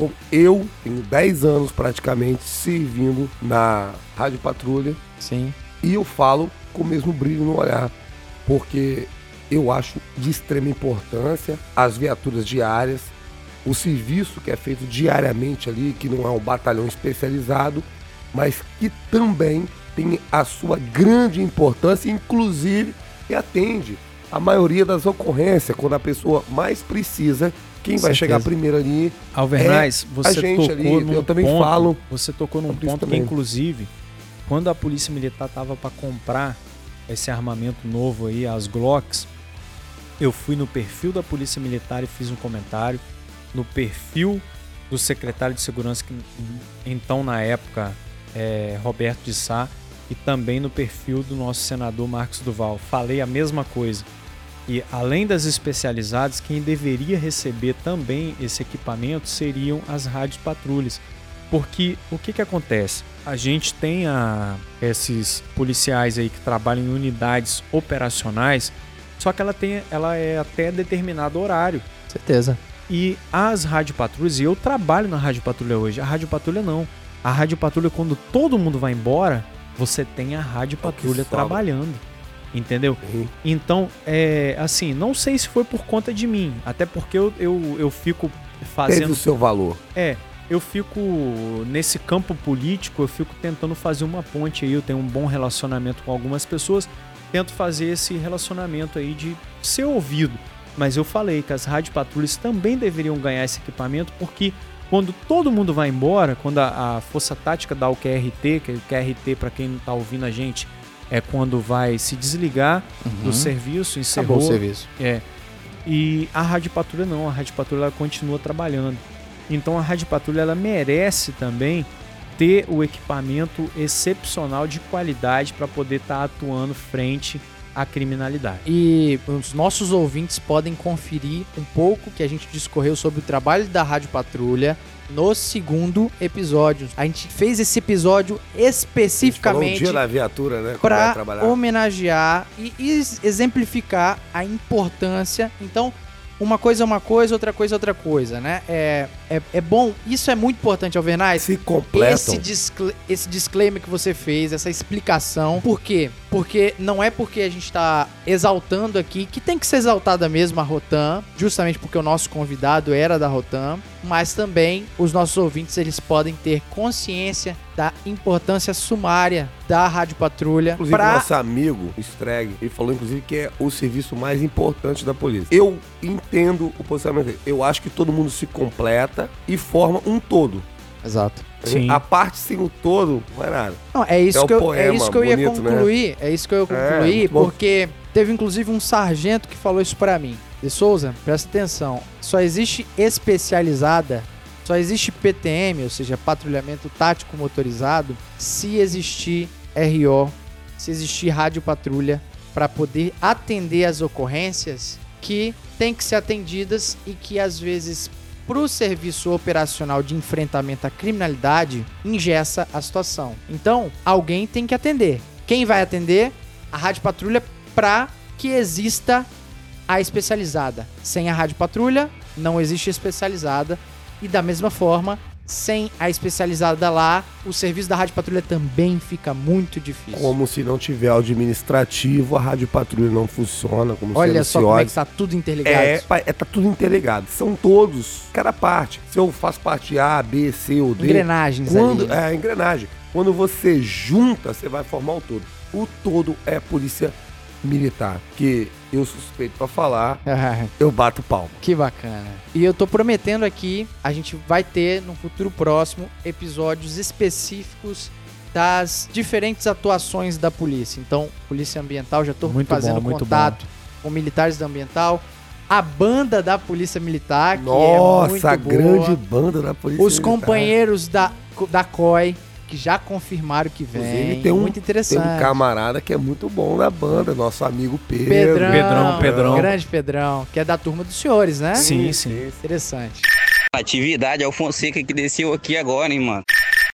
Com- Eu tenho 10 anos praticamente servindo na Rádio Patrulha Sim. e eu falo com o mesmo brilho no olhar, porque eu acho de extrema importância as viaturas diárias, o serviço que é feito diariamente ali, que não é um batalhão especializado, mas que também tem a sua grande importância, inclusive que atende a maioria das ocorrências, quando a pessoa mais precisa, quem vai Certeza. chegar primeiro ali Alvernais, a você tocou ali, num eu também ponto, falo você tocou num ponto que inclusive quando a polícia militar tava para comprar esse armamento novo aí, as Glocks, eu fui no perfil da polícia militar e fiz um comentário no perfil do secretário de segurança que então na época é Roberto de Sá e também no perfil do nosso senador Marcos Duval. Falei a mesma coisa. E além das especializadas, quem deveria receber também esse equipamento seriam as rádios patrulhas. Porque o que, que acontece? A gente tem a, esses policiais aí que trabalham em unidades operacionais, só que ela, tem, ela é até determinado horário. Certeza. E as rádio patrulhas, e eu trabalho na rádio patrulha hoje, a rádio patrulha não. A rádio patrulha, quando todo mundo vai embora, você tem a rádio É patrulha sobra. Entendeu? Sim. Então, é assim, não sei se foi por conta de mim, até porque eu, eu, eu fico teve fazendo. o seu valor. É, eu fico nesse campo político, eu fico tentando fazer uma ponte aí, eu tenho um bom relacionamento com algumas pessoas, tento fazer esse relacionamento aí de ser ouvido. Mas eu falei que as rádio patrulhas também deveriam ganhar esse equipamento, porque quando todo mundo vai embora, quando a, a Força Tática dá o QRT, que é o QRT, para quem não tá ouvindo a gente, é quando vai se desligar do serviço, encerrou. Acabou o serviço. É. E a Rádio Patrulha não, a Rádio Patrulha continua trabalhando. Então a Rádio Patrulha ela merece também ter o equipamento excepcional de qualidade para poder estar atuando frente à criminalidade. E os nossos ouvintes podem conferir um pouco que a gente discorreu sobre o trabalho da Rádio Patrulha no segundo episódio. A gente fez esse episódio Falou o especificamente dia da viatura, né? trabalhar. homenagear e ex- exemplificar a importância. Então, uma coisa é uma coisa, outra coisa é outra coisa, né? É, é, é bom, isso é muito importante, Alvernais. Se completam. Esse, discla- esse disclaimer que você fez, essa explicação. Por quê? Porque não é porque a gente tá exaltando aqui, que tem que ser exaltada mesmo a Rotan, justamente porque o nosso convidado era da Rotan, mas também os nossos ouvintes eles podem ter consciência da importância sumária da Rádio Patrulha Inclusive, para nosso amigo Streg, ele falou, inclusive, que é o serviço mais importante da polícia. Eu entendo o posicionamento dele. Eu acho que todo mundo se completa e forma um todo. Exato. Sim. A parte sem o todo não é nada. Não, é isso, É que, eu, é isso que eu ia bonito, né? concluir. É isso que eu ia É, concluir, bom. porque teve inclusive um sargento que falou isso pra mim. De Souza, presta atenção. Só existe especializada, só existe PTM, ou seja, patrulhamento tático motorizado, se existir RO, se existir rádio patrulha para poder atender as ocorrências que têm que ser atendidas e que às vezes para o serviço operacional de enfrentamento à criminalidade ingessa a situação. Então, alguém tem que atender. Quem vai atender? A rádio patrulha para que exista a especializada. Sem a rádio patrulha, não existe especializada. E da mesma forma, sem a especializada lá, o serviço da rádio patrulha também fica muito difícil. Como se não tiver o administrativo, a rádio patrulha não funciona. Como Olha só como é que tá tudo interligado. É, é, tá tudo interligado. São todos, cada parte. Se eu faço parte A, B, C ou D. Engrenagens Quando, ali. né? é, engrenagem. Quando você junta, você vai formar o todo. O todo é polícia militar, que eu suspeito pra falar, eu bato palma. que bacana. E eu tô prometendo aqui, a gente vai ter no futuro próximo episódios específicos das diferentes atuações da polícia. Então, polícia ambiental, já tô Muito fazendo bom, muito contato com militares da ambiental, a banda da polícia militar, que é Nossa, muito a boa. grande banda da polícia Os militar. companheiros da, da COI, que já confirmaram que vem. Inclusive, tem um- muito Tem interessante. um camarada que é muito bom da banda, nosso amigo Pedro. Pedrão, Pedrão, Pedrão. Grande Pedrão, que é da turma dos senhores, né? Sim, sim. Interessante. Atividade é o Fonseca que desceu aqui agora, hein, mano.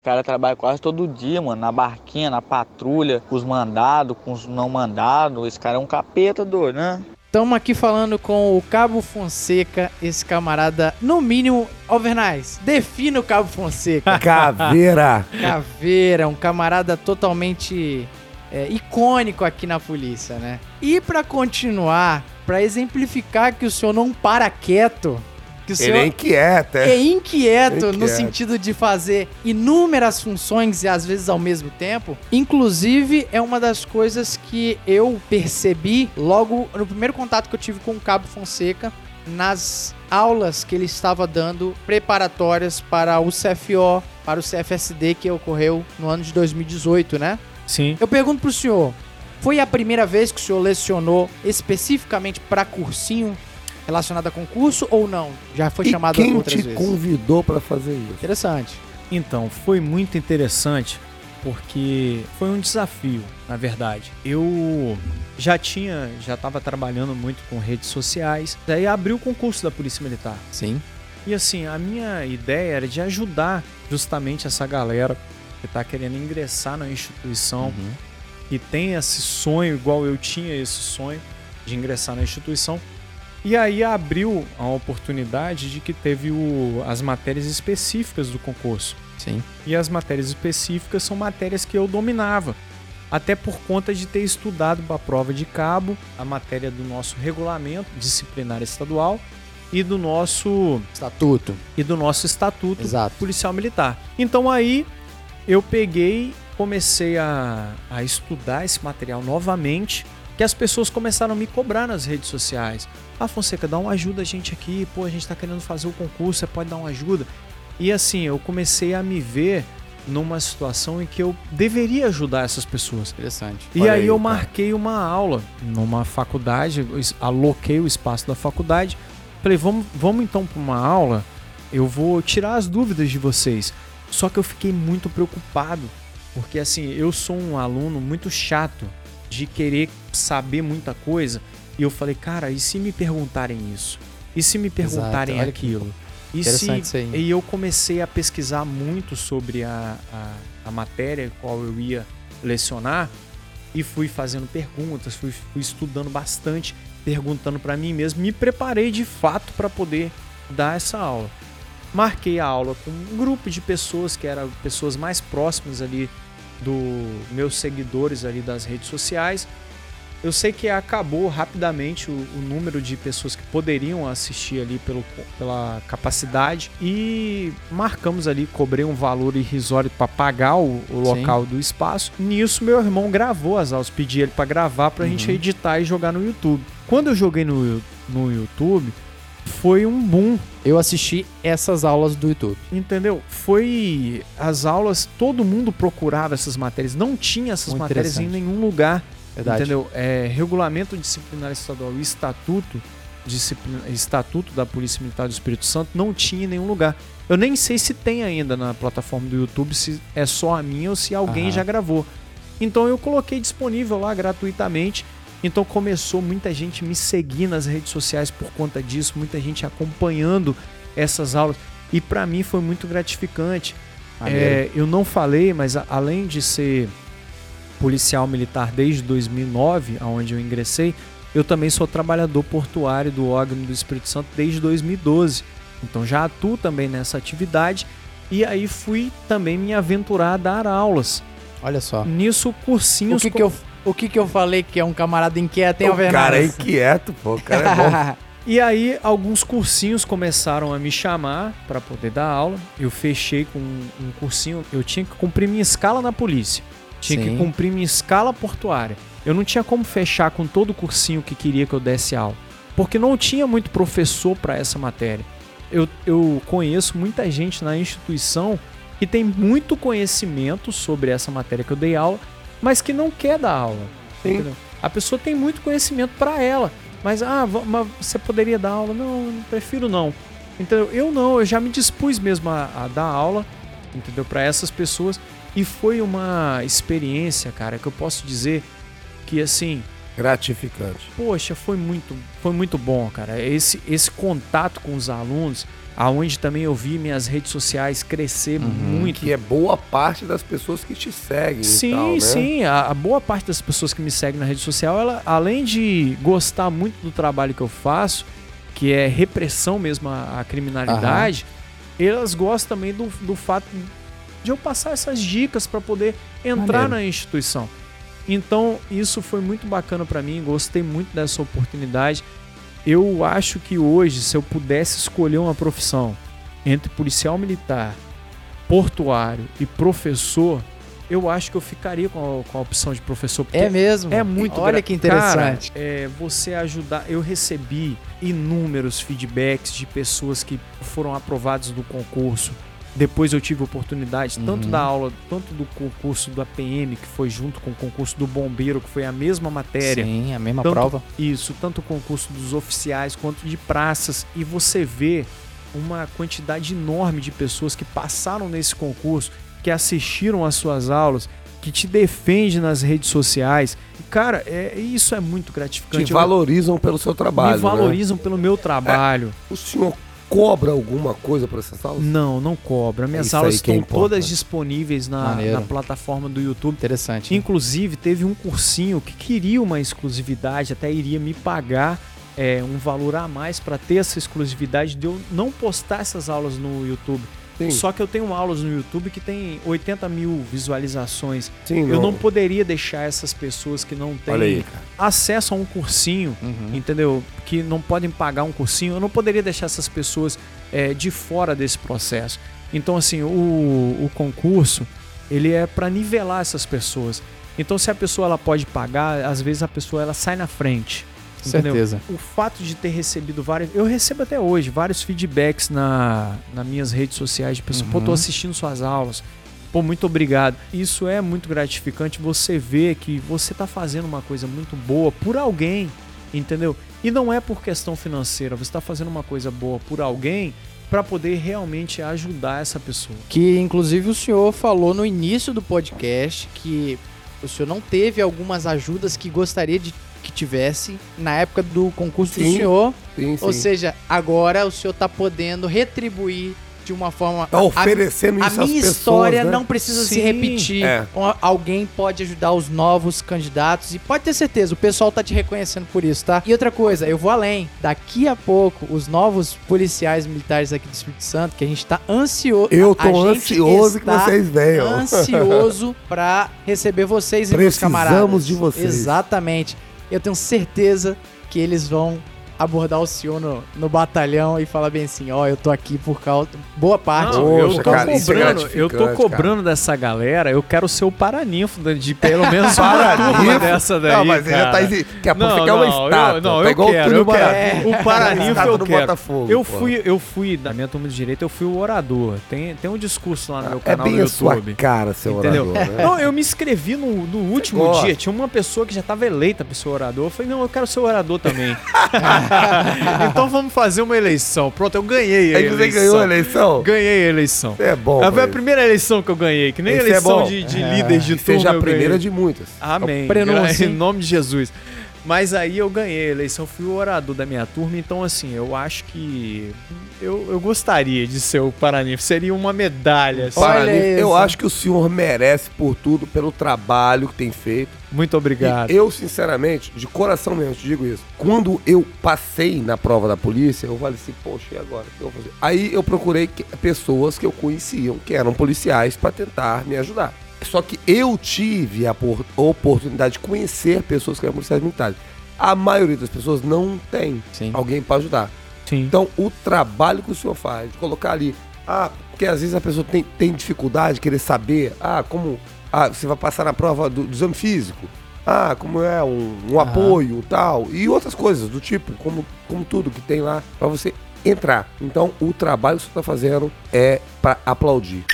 O cara trabalha quase todo dia, mano, na barquinha, na patrulha, com os mandados, com os não mandados. Esse cara é um capeta doido, né? Estamos aqui falando com o Cabo Fonseca, esse camarada, no mínimo, Alvernais, defina o Cabo Fonseca. (laughs) Caveira. Caveira, um camarada totalmente é, icônico aqui na polícia, né? E pra continuar, pra exemplificar que o senhor não para quieto, que o senhor Ele é inquieto, é. é inquieto no Inquieto. sentido de fazer inúmeras funções e às vezes ao mesmo tempo. Inclusive, é uma das coisas que eu percebi logo no primeiro contato que eu tive com o Cabo Fonseca nas aulas que ele estava dando preparatórias para o CFO, para o CFSD que ocorreu no ano de 2018, né? Sim. Eu pergunto pro senhor, foi a primeira vez que o senhor lecionou especificamente para cursinho relacionado a concurso ou não? Já foi e chamado quem outras te vezes? convidou pra fazer isso? Interessante. Então, foi muito interessante porque foi um desafio, na verdade. Eu já tinha, já estava trabalhando muito com redes sociais, daí abri o concurso da Polícia Militar. Sim. E assim, a minha ideia era de ajudar justamente essa galera que está querendo ingressar na instituição, que tem esse sonho, igual eu tinha esse sonho de ingressar na instituição. E aí abriu a oportunidade de que teve o, as matérias específicas do concurso. Sim. E as matérias específicas são matérias que eu dominava. Até por conta de ter estudado para a prova de cabo a matéria do nosso regulamento disciplinar estadual e do nosso Estatuto. e do nosso estatuto Exato. policial militar. Então aí eu peguei, comecei a, a estudar esse material novamente, que as pessoas começaram a me cobrar nas redes sociais. Ah, Fonseca, dá uma ajuda a gente aqui, pô, a gente tá querendo fazer o concurso, você pode dar uma ajuda. E assim, eu comecei a me ver numa situação em que eu deveria ajudar essas pessoas. Interessante. E Olha aí, aí, eu cara. marquei uma aula numa faculdade, aloquei o espaço da faculdade. Falei, vamos, vamos então para uma aula, eu vou tirar as dúvidas de vocês. Só que eu fiquei muito preocupado, porque assim, eu sou um aluno muito chato de querer saber muita coisa. E eu falei, cara, e se me perguntarem isso? E se me perguntarem que aquilo? E se e eu comecei a pesquisar muito sobre a, a, a matéria qual eu ia lecionar e fui fazendo perguntas, fui, fui estudando bastante, perguntando para mim mesmo, me preparei de fato para poder dar essa aula. Marquei a aula com um grupo de pessoas que eram pessoas mais próximas ali do meus seguidores ali das redes sociais. Eu sei que acabou rapidamente o, o número de pessoas que poderiam assistir ali pelo, pela capacidade e marcamos ali, cobrei um valor irrisório para pagar o, o Sim. local do espaço. Nisso, meu irmão gravou as aulas, pedi ele para gravar pra gente Uhum. editar e jogar no YouTube. Quando eu joguei no, no YouTube, foi um boom Eu assisti essas aulas do YouTube. Entendeu? Foi as aulas, todo mundo procurava essas matérias, não tinha essas Muito matérias em nenhum lugar, Verdade. entendeu? É, regulamento disciplinar estadual e estatuto, disciplina, estatuto da Polícia Militar do Espírito Santo não tinha em nenhum lugar. Eu nem sei se tem ainda na plataforma do YouTube, se é só a minha ou se alguém Aham. já gravou. Então eu coloquei disponível lá gratuitamente. Então começou muita gente me seguir nas redes sociais por conta disso, muita gente acompanhando essas aulas. E para mim foi muito gratificante. É, eu não falei, mas além de ser policial militar desde 2009, aonde eu ingressei, eu também sou trabalhador portuário do órgão do Espírito Santo desde 2012. Então já atuo também nessa atividade e aí fui também me aventurar a dar aulas. Olha só. Nisso O cursinhos que, que, eu, o que, que eu falei que é um camarada inquieto, hein, o cara é Alvernaz? inquieto, pô. O cara é bom. (laughs) E aí alguns cursinhos começaram a me chamar para poder dar aula. Eu fechei com um, um cursinho, eu tinha que cumprir minha escala na polícia. Tinha Sim. que cumprir minha escala portuária. Eu não tinha como fechar com todo o cursinho que queria que eu desse aula, porque não tinha muito professor para essa matéria. Eu, eu conheço muita gente na instituição que tem muito conhecimento sobre essa matéria que eu dei aula, mas que não quer dar aula. Sim. entendeu? A pessoa tem muito conhecimento para ela, mas ah, mas você poderia dar aula? Não, prefiro não. Entendeu? Eu não, eu já me dispus mesmo a, a dar aula, entendeu? Para essas pessoas e foi uma experiência, cara, que eu posso dizer que assim, Gratificante. poxa, foi muito, foi muito bom, cara. Esse, esse contato com os alunos, aonde também eu vi minhas redes sociais crescer muito. Que é boa parte das pessoas que te seguem. e Sim, tal, né? sim. A, a boa parte das pessoas que me seguem na rede social, ela, além de gostar muito do trabalho que eu faço, que é repressão mesmo à, à criminalidade, elas gostam também do, do fato de eu passar essas dicas para poder entrar Maneiro. na instituição. Então, isso foi muito bacana para mim, gostei muito dessa oportunidade. Eu acho que hoje, se eu pudesse escolher uma profissão entre policial militar, portuário e professor, eu acho que eu ficaria com a, com a opção de professor. É mesmo? é muito Olha gra- que interessante. Cara, é, você ajudar. Eu recebi inúmeros feedbacks de pessoas que foram aprovadas do concurso. Depois eu tive oportunidade tanto Uhum. da aula, tanto do concurso da PM, que foi junto com o concurso do bombeiro, que foi a mesma matéria. Sim, a mesma Tanto- prova. Isso, tanto o concurso dos oficiais quanto de praças. E você vê uma quantidade enorme de pessoas que passaram nesse concurso, que assistiram às suas aulas, que te defende nas redes sociais. E, Cara, é, isso é muito gratificante. Te Eu- valorizam pelo seu trabalho. me né? valorizam pelo meu trabalho. O senhor cobra alguma coisa por essas aulas? Não, não cobra. Minhas isso aulas é estão todas importante. disponíveis na, na plataforma do YouTube. Interessante. Inclusive, teve um cursinho que queria uma exclusividade, até iria me pagar é, um valor a mais para ter essa exclusividade de eu não postar essas aulas no YouTube. Sim, Só que eu tenho aulas no YouTube que tem 80 mil visualizações. sim, Eu não poderia deixar essas pessoas que não têm aí, acesso a um cursinho, Uhum. entendeu? Que não podem pagar um cursinho. Eu não poderia deixar essas pessoas é, de fora desse processo. Então, assim, o, o concurso, ele é para nivelar essas pessoas. Então, se a pessoa ela pode pagar, às vezes a pessoa ela sai na frente. Entendeu? Certeza. O fato de ter recebido vários. Eu recebo até hoje vários feedbacks na, nas minhas redes sociais de pessoas. Pô, tô Uhum. assistindo suas aulas. Pô, muito obrigado. Isso é muito gratificante. Você vê que você tá fazendo uma coisa muito boa por alguém, entendeu? E não é por questão financeira. Você tá fazendo uma coisa boa por alguém para poder realmente ajudar essa pessoa. Que inclusive o senhor falou no início do podcast que o senhor não teve algumas ajudas que gostaria de tivesse na época do concurso do Sim, senhor. Sim, sim. Ou seja, agora o senhor tá podendo retribuir de uma forma. tá oferecendo a isso às minha pessoas, história né? não precisa se Sim, repetir. é. Al- Alguém pode ajudar os novos candidatos e pode ter certeza, o pessoal tá te reconhecendo por isso, tá? E outra coisa, eu vou além. Daqui a pouco, os novos policiais militares aqui do Espírito Santo, que a gente tá ansioso. Eu a tô ansioso que está vocês venham. Ansioso pra receber vocês e meus Precisamos camaradas. de vocês. Exatamente. Eu tenho certeza que eles vão abordar o senhor no, no batalhão e falar bem assim, ó, eu tô aqui por causa... Boa parte. Não, Poxa, eu tô cara, isso é cobrando, eu tô cobrando dessa galera, eu quero ser o paraninfo de- de pelo (laughs) menos uma Paraninfo? turma dessa daí, Não, mas ele já cara. tá exi- Daqui a pouco Não, você quer uma estátua. eu- não, tá eu quero, eu quero. O paraninfo eu do quero. Botafogo, Eu pô. fui, eu fui, da minha turma de direito, eu fui o orador. Tem, tem um discurso lá no meu É canal bem no a sua YouTube. cara, seu Entendeu? orador, né? Não, eu me inscrevi no, no último dia. Tinha uma pessoa que já estava eleita pra ser orador. Eu falei, não, eu quero ser orador também. (laughs) (laughs) então vamos fazer uma eleição. Pronto, eu ganhei a Aí você eleição. ganhou a eleição? Ganhei a eleição. É bom. Foi a mas- primeira eleição que eu ganhei, que nem Esse é eleição bom. de, de líder de E seja turma a primeira ganhei. de muitas. Amém. É Gra- Em (laughs) nome de Jesus. Mas aí eu ganhei a eleição, fui o orador da minha turma, então assim, eu acho que eu, eu gostaria de ser o Paraninfo. Seria uma medalha. assim. Olha Paraninfo, eu isso. acho que o senhor merece por tudo, pelo trabalho que tem feito. Muito obrigado. E eu, sinceramente, de coração mesmo, te digo isso. Quando eu passei na prova da polícia, eu falei assim, poxa, e agora? O que eu vou fazer? Aí eu procurei que- pessoas que eu conheciam, que eram policiais, para tentar me ajudar. Só que eu tive a por- oportunidade de conhecer pessoas que eram policiais militares. A maioria das pessoas não tem Sim. alguém para ajudar. Sim. Então, o trabalho que o senhor faz, de colocar ali, ah, porque às vezes a pessoa tem, tem dificuldade de querer saber, ah, como ah, você vai passar na prova do, do exame físico, ah, como é um, um apoio tal, e outras coisas do tipo, como, como tudo que tem lá para você entrar. Então, o trabalho que senhor está fazendo é para aplaudir.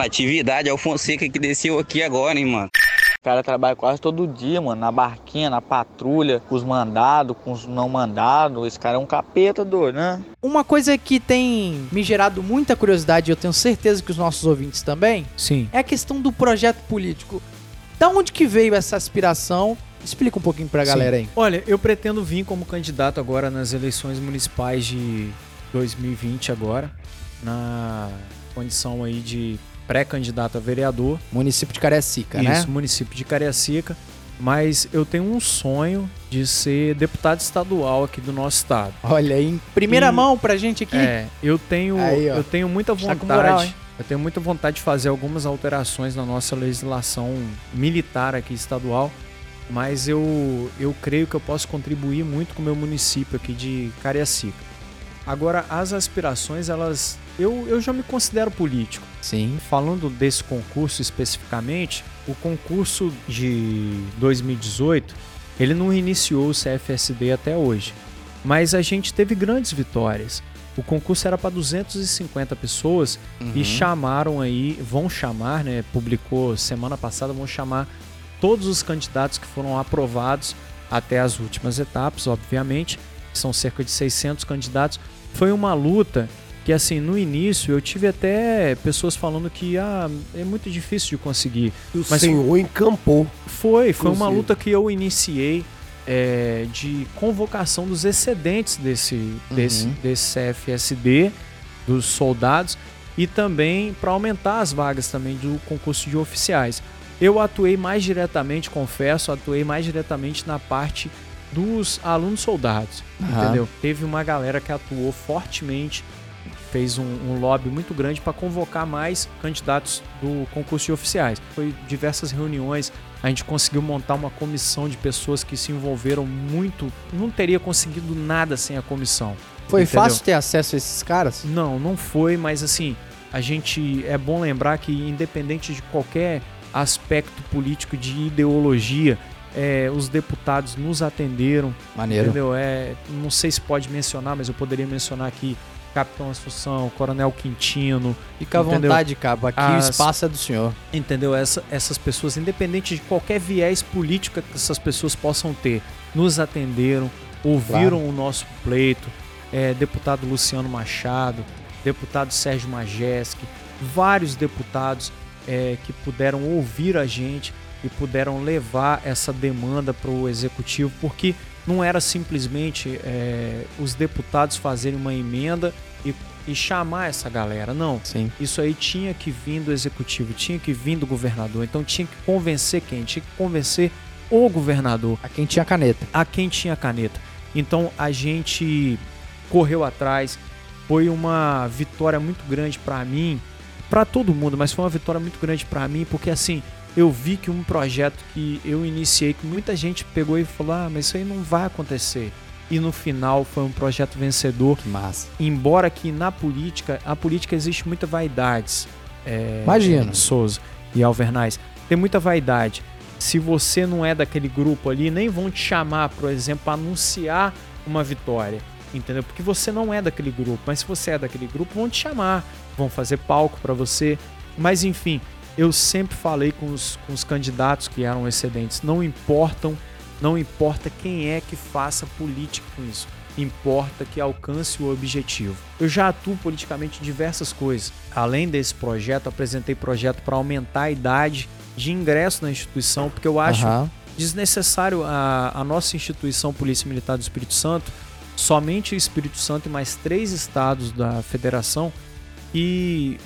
Atividade é o Fonseca que desceu aqui agora, hein, mano. O cara trabalha quase todo dia, mano, na barquinha, na patrulha, com os mandados, com os não mandados. Esse cara é um capeta doido, né? Uma coisa que tem me gerado muita curiosidade, e eu tenho certeza que os nossos ouvintes também, Sim. é a questão do projeto político. Da onde que veio essa aspiração? Explica um pouquinho pra galera aí. Olha, eu pretendo vir como candidato agora nas eleições municipais de 2020 agora, na condição aí de pré-candidato a vereador. Município de Cariacica, né? Isso, município de Cariacica. Mas eu tenho um sonho de ser deputado estadual aqui do nosso estado. Olha em primeira E- mão pra gente aqui. É, eu tenho, Aí, eu tenho muita Tá vontade. moral, eu tenho muita vontade de fazer algumas alterações na nossa legislação militar aqui estadual, mas eu, eu creio que eu posso contribuir muito com o meu município aqui de Cariacica. Agora, as aspirações, elas. Eu, eu já me considero político. Sim. Falando desse concurso especificamente, o concurso de 2018, ele não iniciou o CFSD até hoje, mas a gente teve grandes vitórias. O concurso era para 250 pessoas e chamaram aí, vão chamar, né? Publicou semana passada, vão chamar todos os candidatos que foram aprovados até as últimas etapas, obviamente. São cerca de 600 candidatos. Foi uma luta que, assim, no início eu tive até pessoas falando que ah, é muito difícil de conseguir. E o Mas- senhor encampou. Foi, foi uma luta que eu iniciei é, de convocação dos excedentes desse, desse, Uhum. desse CFSD, dos soldados, e também para aumentar as vagas também do concurso de oficiais. Eu atuei mais diretamente, confesso, atuei mais diretamente na parte dos alunos soldados, Aham. entendeu? Teve uma galera que atuou fortemente, fez um, um lobby muito grande para convocar mais candidatos do concurso de oficiais. Foi diversas reuniões, a gente conseguiu montar uma comissão de pessoas que se envolveram muito. Não teria conseguido nada sem a comissão. Foi Entendeu? fácil ter acesso a esses caras? Não, não foi, mas assim, a gente é bom lembrar que independente de qualquer aspecto político de ideologia, é, os deputados nos atenderam, Maneiro. entendeu? É, não sei se pode mencionar, mas eu poderia mencionar aqui Capitão Assunção, Coronel Quintino, Fica à Entendeu? vontade, Cabo. Aqui o As- espaço é do senhor. entendeu? Essa- essas pessoas, independente de qualquer viés político que essas pessoas possam ter, nos atenderam, ouviram o nosso pleito. É, deputado Luciano Machado, deputado Sérgio Majeski, vários deputados é, que puderam ouvir a gente e puderam levar essa demanda para o executivo, porque não era simplesmente é, os deputados fazerem uma emenda e, e chamar essa galera, não. Sim. Isso aí tinha que vir do executivo, tinha que vir do governador. Então tinha que convencer quem? Tinha que convencer o governador, A quem tinha caneta. a quem tinha caneta. Então a gente correu atrás. Foi uma vitória muito grande pra mim, pra todo mundo, mas foi uma vitória muito grande pra mim, porque assim, eu vi que um projeto que eu iniciei, que muita gente pegou e falou: "Ah, mas isso aí não vai acontecer". E no final foi um projeto vencedor Que massa. embora que na política, a política existe muita vaidades. É, Imagino. Souza e Alvernais. Tem muita vaidade. Se você não é daquele grupo ali, nem vão te chamar, por exemplo, para anunciar uma vitória. Entendeu? Porque você não é daquele grupo. Mas se você é daquele grupo, vão te chamar. Vão fazer palco para você. Mas enfim, eu sempre falei com os, com os candidatos que eram excedentes. Não importam, não importa quem é que faça política com isso importa que alcance o objetivo. Eu já atuo politicamente em diversas coisas. Além desse projeto, apresentei projeto para aumentar a idade de ingresso na instituição, porque eu acho Aham. desnecessário a, a nossa instituição Polícia Militar do Espírito Santo, somente o Espírito Santo e mais três estados da federação, e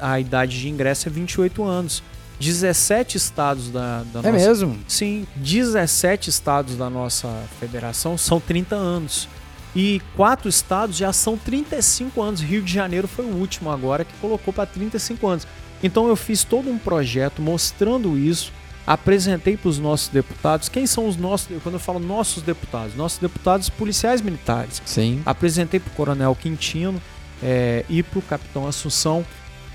a, a idade de ingresso é 28 anos. 17 estados da, da É nossa mesmo? Sim, 17 estados da nossa federação são 30 anos. E quatro estados já são 35 anos. Rio de Janeiro foi o último agora que colocou para 35 anos. Então eu fiz todo um projeto mostrando isso apresentei para os nossos deputados. Quem são os nossos? Quando eu falo nossos deputados, nossos deputados policiais militares. Sim. Apresentei para o Coronel Quintino é, e para o Capitão Assunção.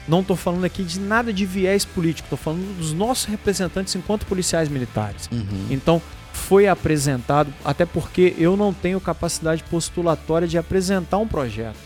Não estou falando aqui de nada de viés político, estou falando dos nossos representantes enquanto policiais militares. Uhum. Então, foi apresentado, até porque eu não tenho capacidade postulatória de apresentar um projeto,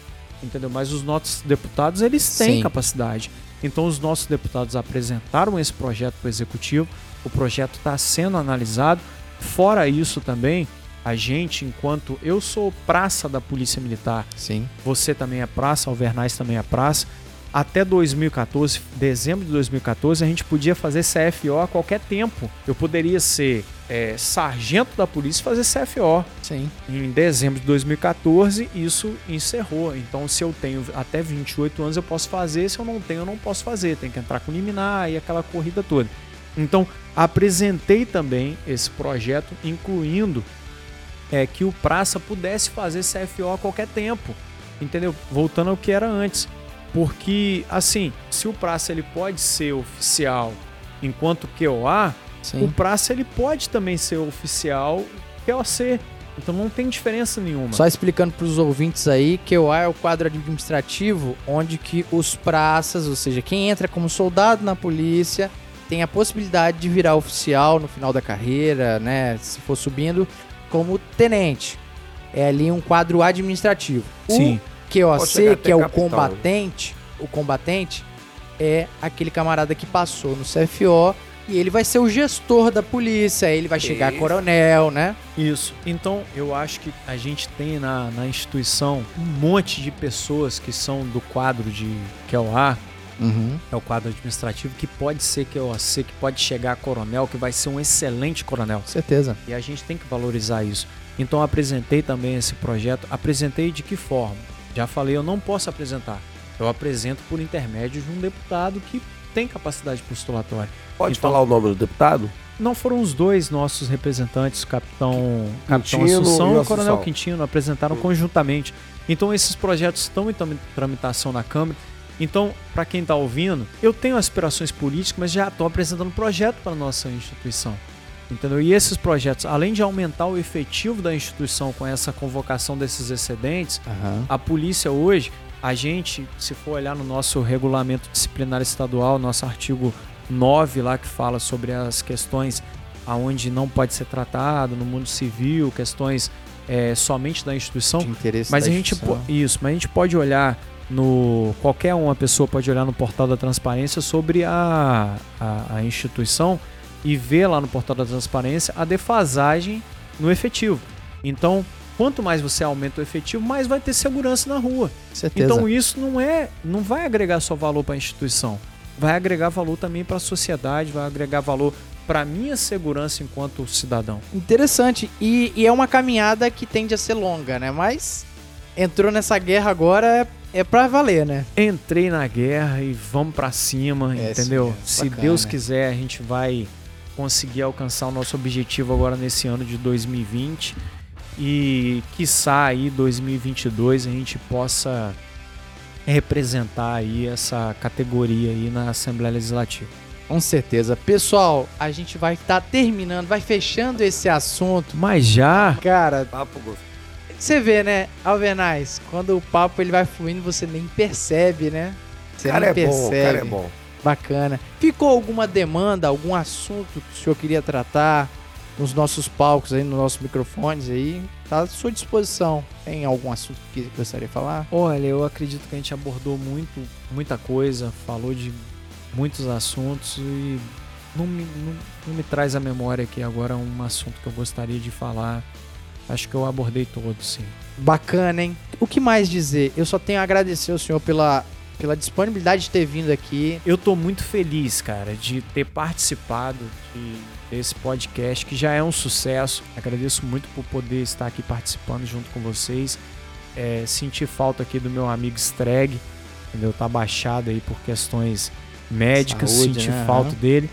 entendeu? Mas os nossos deputados, eles têm Sim. capacidade. Então, os nossos deputados apresentaram esse projeto para o executivo, o projeto está sendo analisado. Fora isso também, a gente, enquanto eu sou praça da Polícia Militar, Sim. você também é praça, Alvernais também é praça. Até 2014, dezembro de 2014, a gente podia fazer CFO a qualquer tempo. Eu poderia ser é, sargento da polícia e fazer CFO. Sim. Em dezembro de 2014, isso encerrou. Então, se eu tenho até 28 anos, eu posso fazer. Se eu não tenho, eu não posso fazer. Tem que entrar com liminar e aquela corrida toda. Então, apresentei também esse projeto, incluindo é, que o praça pudesse fazer CFO a qualquer tempo. Entendeu? Voltando ao que era antes. Porque, assim, se o praça ele pode ser oficial enquanto QOA, o Sim. praça ele pode também ser oficial QOC. Então não tem diferença nenhuma. Só explicando para os ouvintes aí, QA é o quadro administrativo onde que os praças, ou seja, quem entra como soldado na polícia, tem a possibilidade de virar oficial no final da carreira, né? Se for subindo, como tenente. É ali um quadro administrativo. Sim. O QOC, que é o capitão. combatente, o combatente é aquele camarada que passou no CFO e ele vai ser o gestor da polícia, ele vai chegar a Isso. coronel, né? Isso. Então, eu acho que a gente tem na, na instituição um monte de pessoas que são do quadro de QOA, Uhum. é o quadro administrativo, que pode ser QOC, que pode chegar a coronel, que vai ser um excelente coronel. Certeza. E a gente tem que valorizar isso. Então, apresentei também esse projeto. Apresentei de que forma? Já falei, eu não posso apresentar. Eu apresento por intermédio de um deputado que tem capacidade postulatória. Pode Então- falar o nome do deputado? Não foram os dois nossos representantes, o capitão, capitão Assunção e e o coronel. Quintino, apresentaram conjuntamente. Então esses projetos estão em tramitação na Câmara. Então, para quem está ouvindo, eu tenho aspirações políticas, mas já estou apresentando projeto para nossa instituição. Entendeu? E esses projetos, além de aumentar o efetivo da instituição com essa convocação desses excedentes, Aham. a polícia hoje, a gente, se for olhar no nosso regulamento disciplinar estadual, nosso artigo 9 lá que fala sobre as questões aonde não pode ser tratado no mundo civil, questões é, somente da instituição. De interesse Mas da a gente isso, mas a gente pode olhar no qualquer uma pessoa pode olhar no portal da transparência sobre a, a, a instituição e ver lá no portal da transparência a defasagem no efetivo. Então, quanto mais você aumenta o efetivo, mais vai ter segurança na rua. Certeza. Então isso não é, não vai agregar só valor para a instituição, vai agregar valor também para a sociedade, vai agregar valor para minha segurança enquanto cidadão. Interessante. E, e é uma caminhada que tende a ser longa, né? Mas entrou nessa guerra agora é, é pra valer, né? Entrei na guerra e vamos para cima, É, entendeu? sim, é. Se. Deus quiser, a gente vai conseguir alcançar o nosso objetivo agora nesse ano de 2020 e quiçá aí 2022 a gente possa representar aí essa categoria aí na Assembleia Legislativa. Com certeza. Pessoal, a gente vai estar terminando, vai fechando esse assunto. Mas já Cara, Papo gostoso. você vê, né, Alvenaz, quando o papo ele vai fluindo, você nem percebe, né? Você O cara é nem bom, o percebe. cara é bom. Bacana. Ficou alguma demanda, algum assunto que o senhor queria tratar nos nossos palcos aí, nos nossos microfones aí? Tá à sua disposição. Tem algum assunto que gostaria de falar? Olha, eu acredito que a gente abordou muito, muita coisa, falou de muitos assuntos e não me, não, não me traz à memória aqui agora um assunto que eu gostaria de falar. Acho que eu abordei todos, sim. Bacana, hein? O que mais dizer? Eu só tenho a agradecer ao senhor pela, pela disponibilidade de ter vindo aqui. Eu tô muito feliz, cara, de ter participado de, desse podcast, que já é um sucesso. Agradeço muito por poder estar aqui participando junto com vocês. É, senti falta aqui do meu amigo Streg, entendeu? Tá baixado aí por questões médicas, Saúde, senti né? falta dele.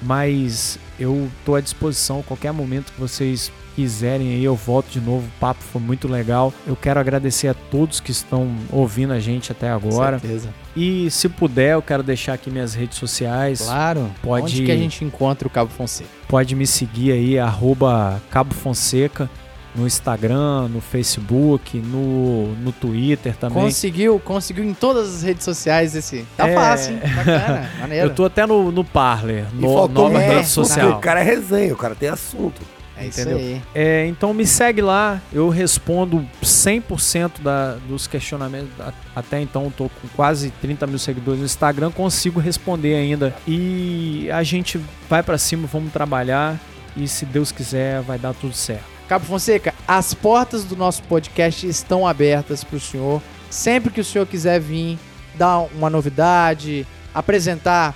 Mas eu tô à disposição, qualquer momento que vocês quiserem aí, eu volto de novo. O papo foi muito legal. Eu quero agradecer a todos que estão ouvindo a gente até agora. certeza. E se puder, eu quero deixar aqui minhas redes sociais. Claro. Pode- Onde que a gente encontra o Cabo Fonseca? Pode me seguir aí, arroba Cabo Fonseca, no Instagram, no Facebook, no, no Twitter também. Conseguiu, conseguiu em todas as redes sociais esse. Tá É. fácil, hein? Bacana, (laughs) maneiro. Eu tô até no, no Parler, no, nova é, rede porque social. O cara é resenha, o cara tem assunto. É isso entendeu? aí. É, então me segue lá, eu respondo 100% da, dos questionamentos. Até então eu tô com quase 30 mil seguidores no Instagram, consigo responder ainda. E a gente vai pra cima, vamos trabalhar e se Deus quiser vai dar tudo certo. Cabo Fonseca, as portas do nosso podcast estão abertas para o senhor. Sempre que o senhor quiser vir, dar uma novidade, apresentar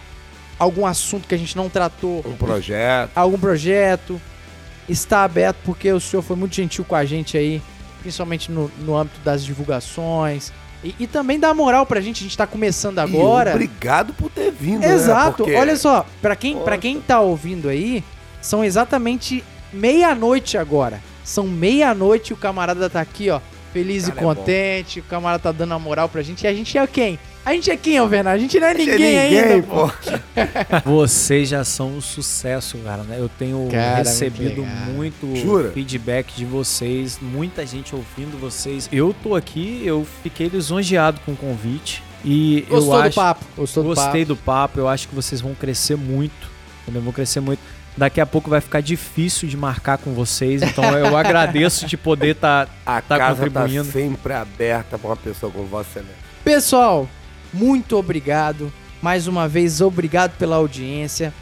algum assunto que a gente não tratou, Um projeto. algum projeto, está aberto porque o senhor foi muito gentil com a gente aí, principalmente no, no âmbito das divulgações. E, e também dá moral pra gente, a gente tá começando agora. E obrigado por ter vindo. né? Exato. Porque- Olha só, pra quem, pra quem tá ouvindo aí, são exatamente meia-noite agora. São meia-noite e o camarada tá aqui, ó, feliz Cara, e é contente. o camarada tá dando a moral pra gente. E a gente é quem? A gente é quem, Alvena? A gente não é Não ninguém, ninguém, ainda, pô. pô. (laughs) Vocês já são um sucesso, cara, né? Eu tenho Cara, recebido muito Jura? feedback de vocês, muita gente ouvindo vocês. Eu tô aqui, eu fiquei lisonjeado com o convite e Gostou eu do acho papo? Gostou do gostei papo? do papo, eu acho que vocês vão crescer muito, entendeu? Vão crescer muito. Daqui a pouco vai ficar difícil de marcar com vocês, então eu (laughs) agradeço de poder estar A Tá casa contribuindo. tá sempre aberta pra uma pessoa como você, né? Pessoal, muito obrigado. Mais uma vez, obrigado pela audiência.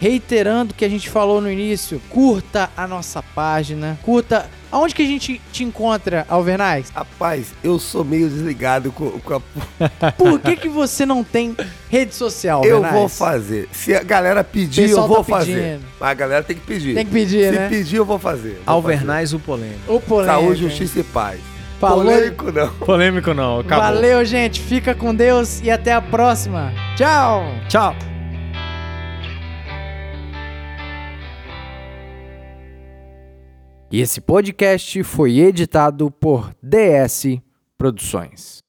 Reiterando o que a gente falou no início, curta a nossa página, curta. Aonde que a gente te encontra, Alvernais? Rapaz, eu sou meio desligado com, com a. (laughs) Por que, que você não tem rede social, Eu Alvernais? vou fazer. Se a galera pedir, eu vou tá fazer. Mas a galera tem que pedir. Tem que pedir, Se né? pedir, eu vou fazer. Vou Alvernais o polêmico. O fazer. polêmico. Saúde, justiça e paz. Falou. Polêmico não. Polêmico não, acabou. Valeu, gente. Fica com Deus e até a próxima. Tchau. Tchau. E esse podcast foi editado por DS Produções.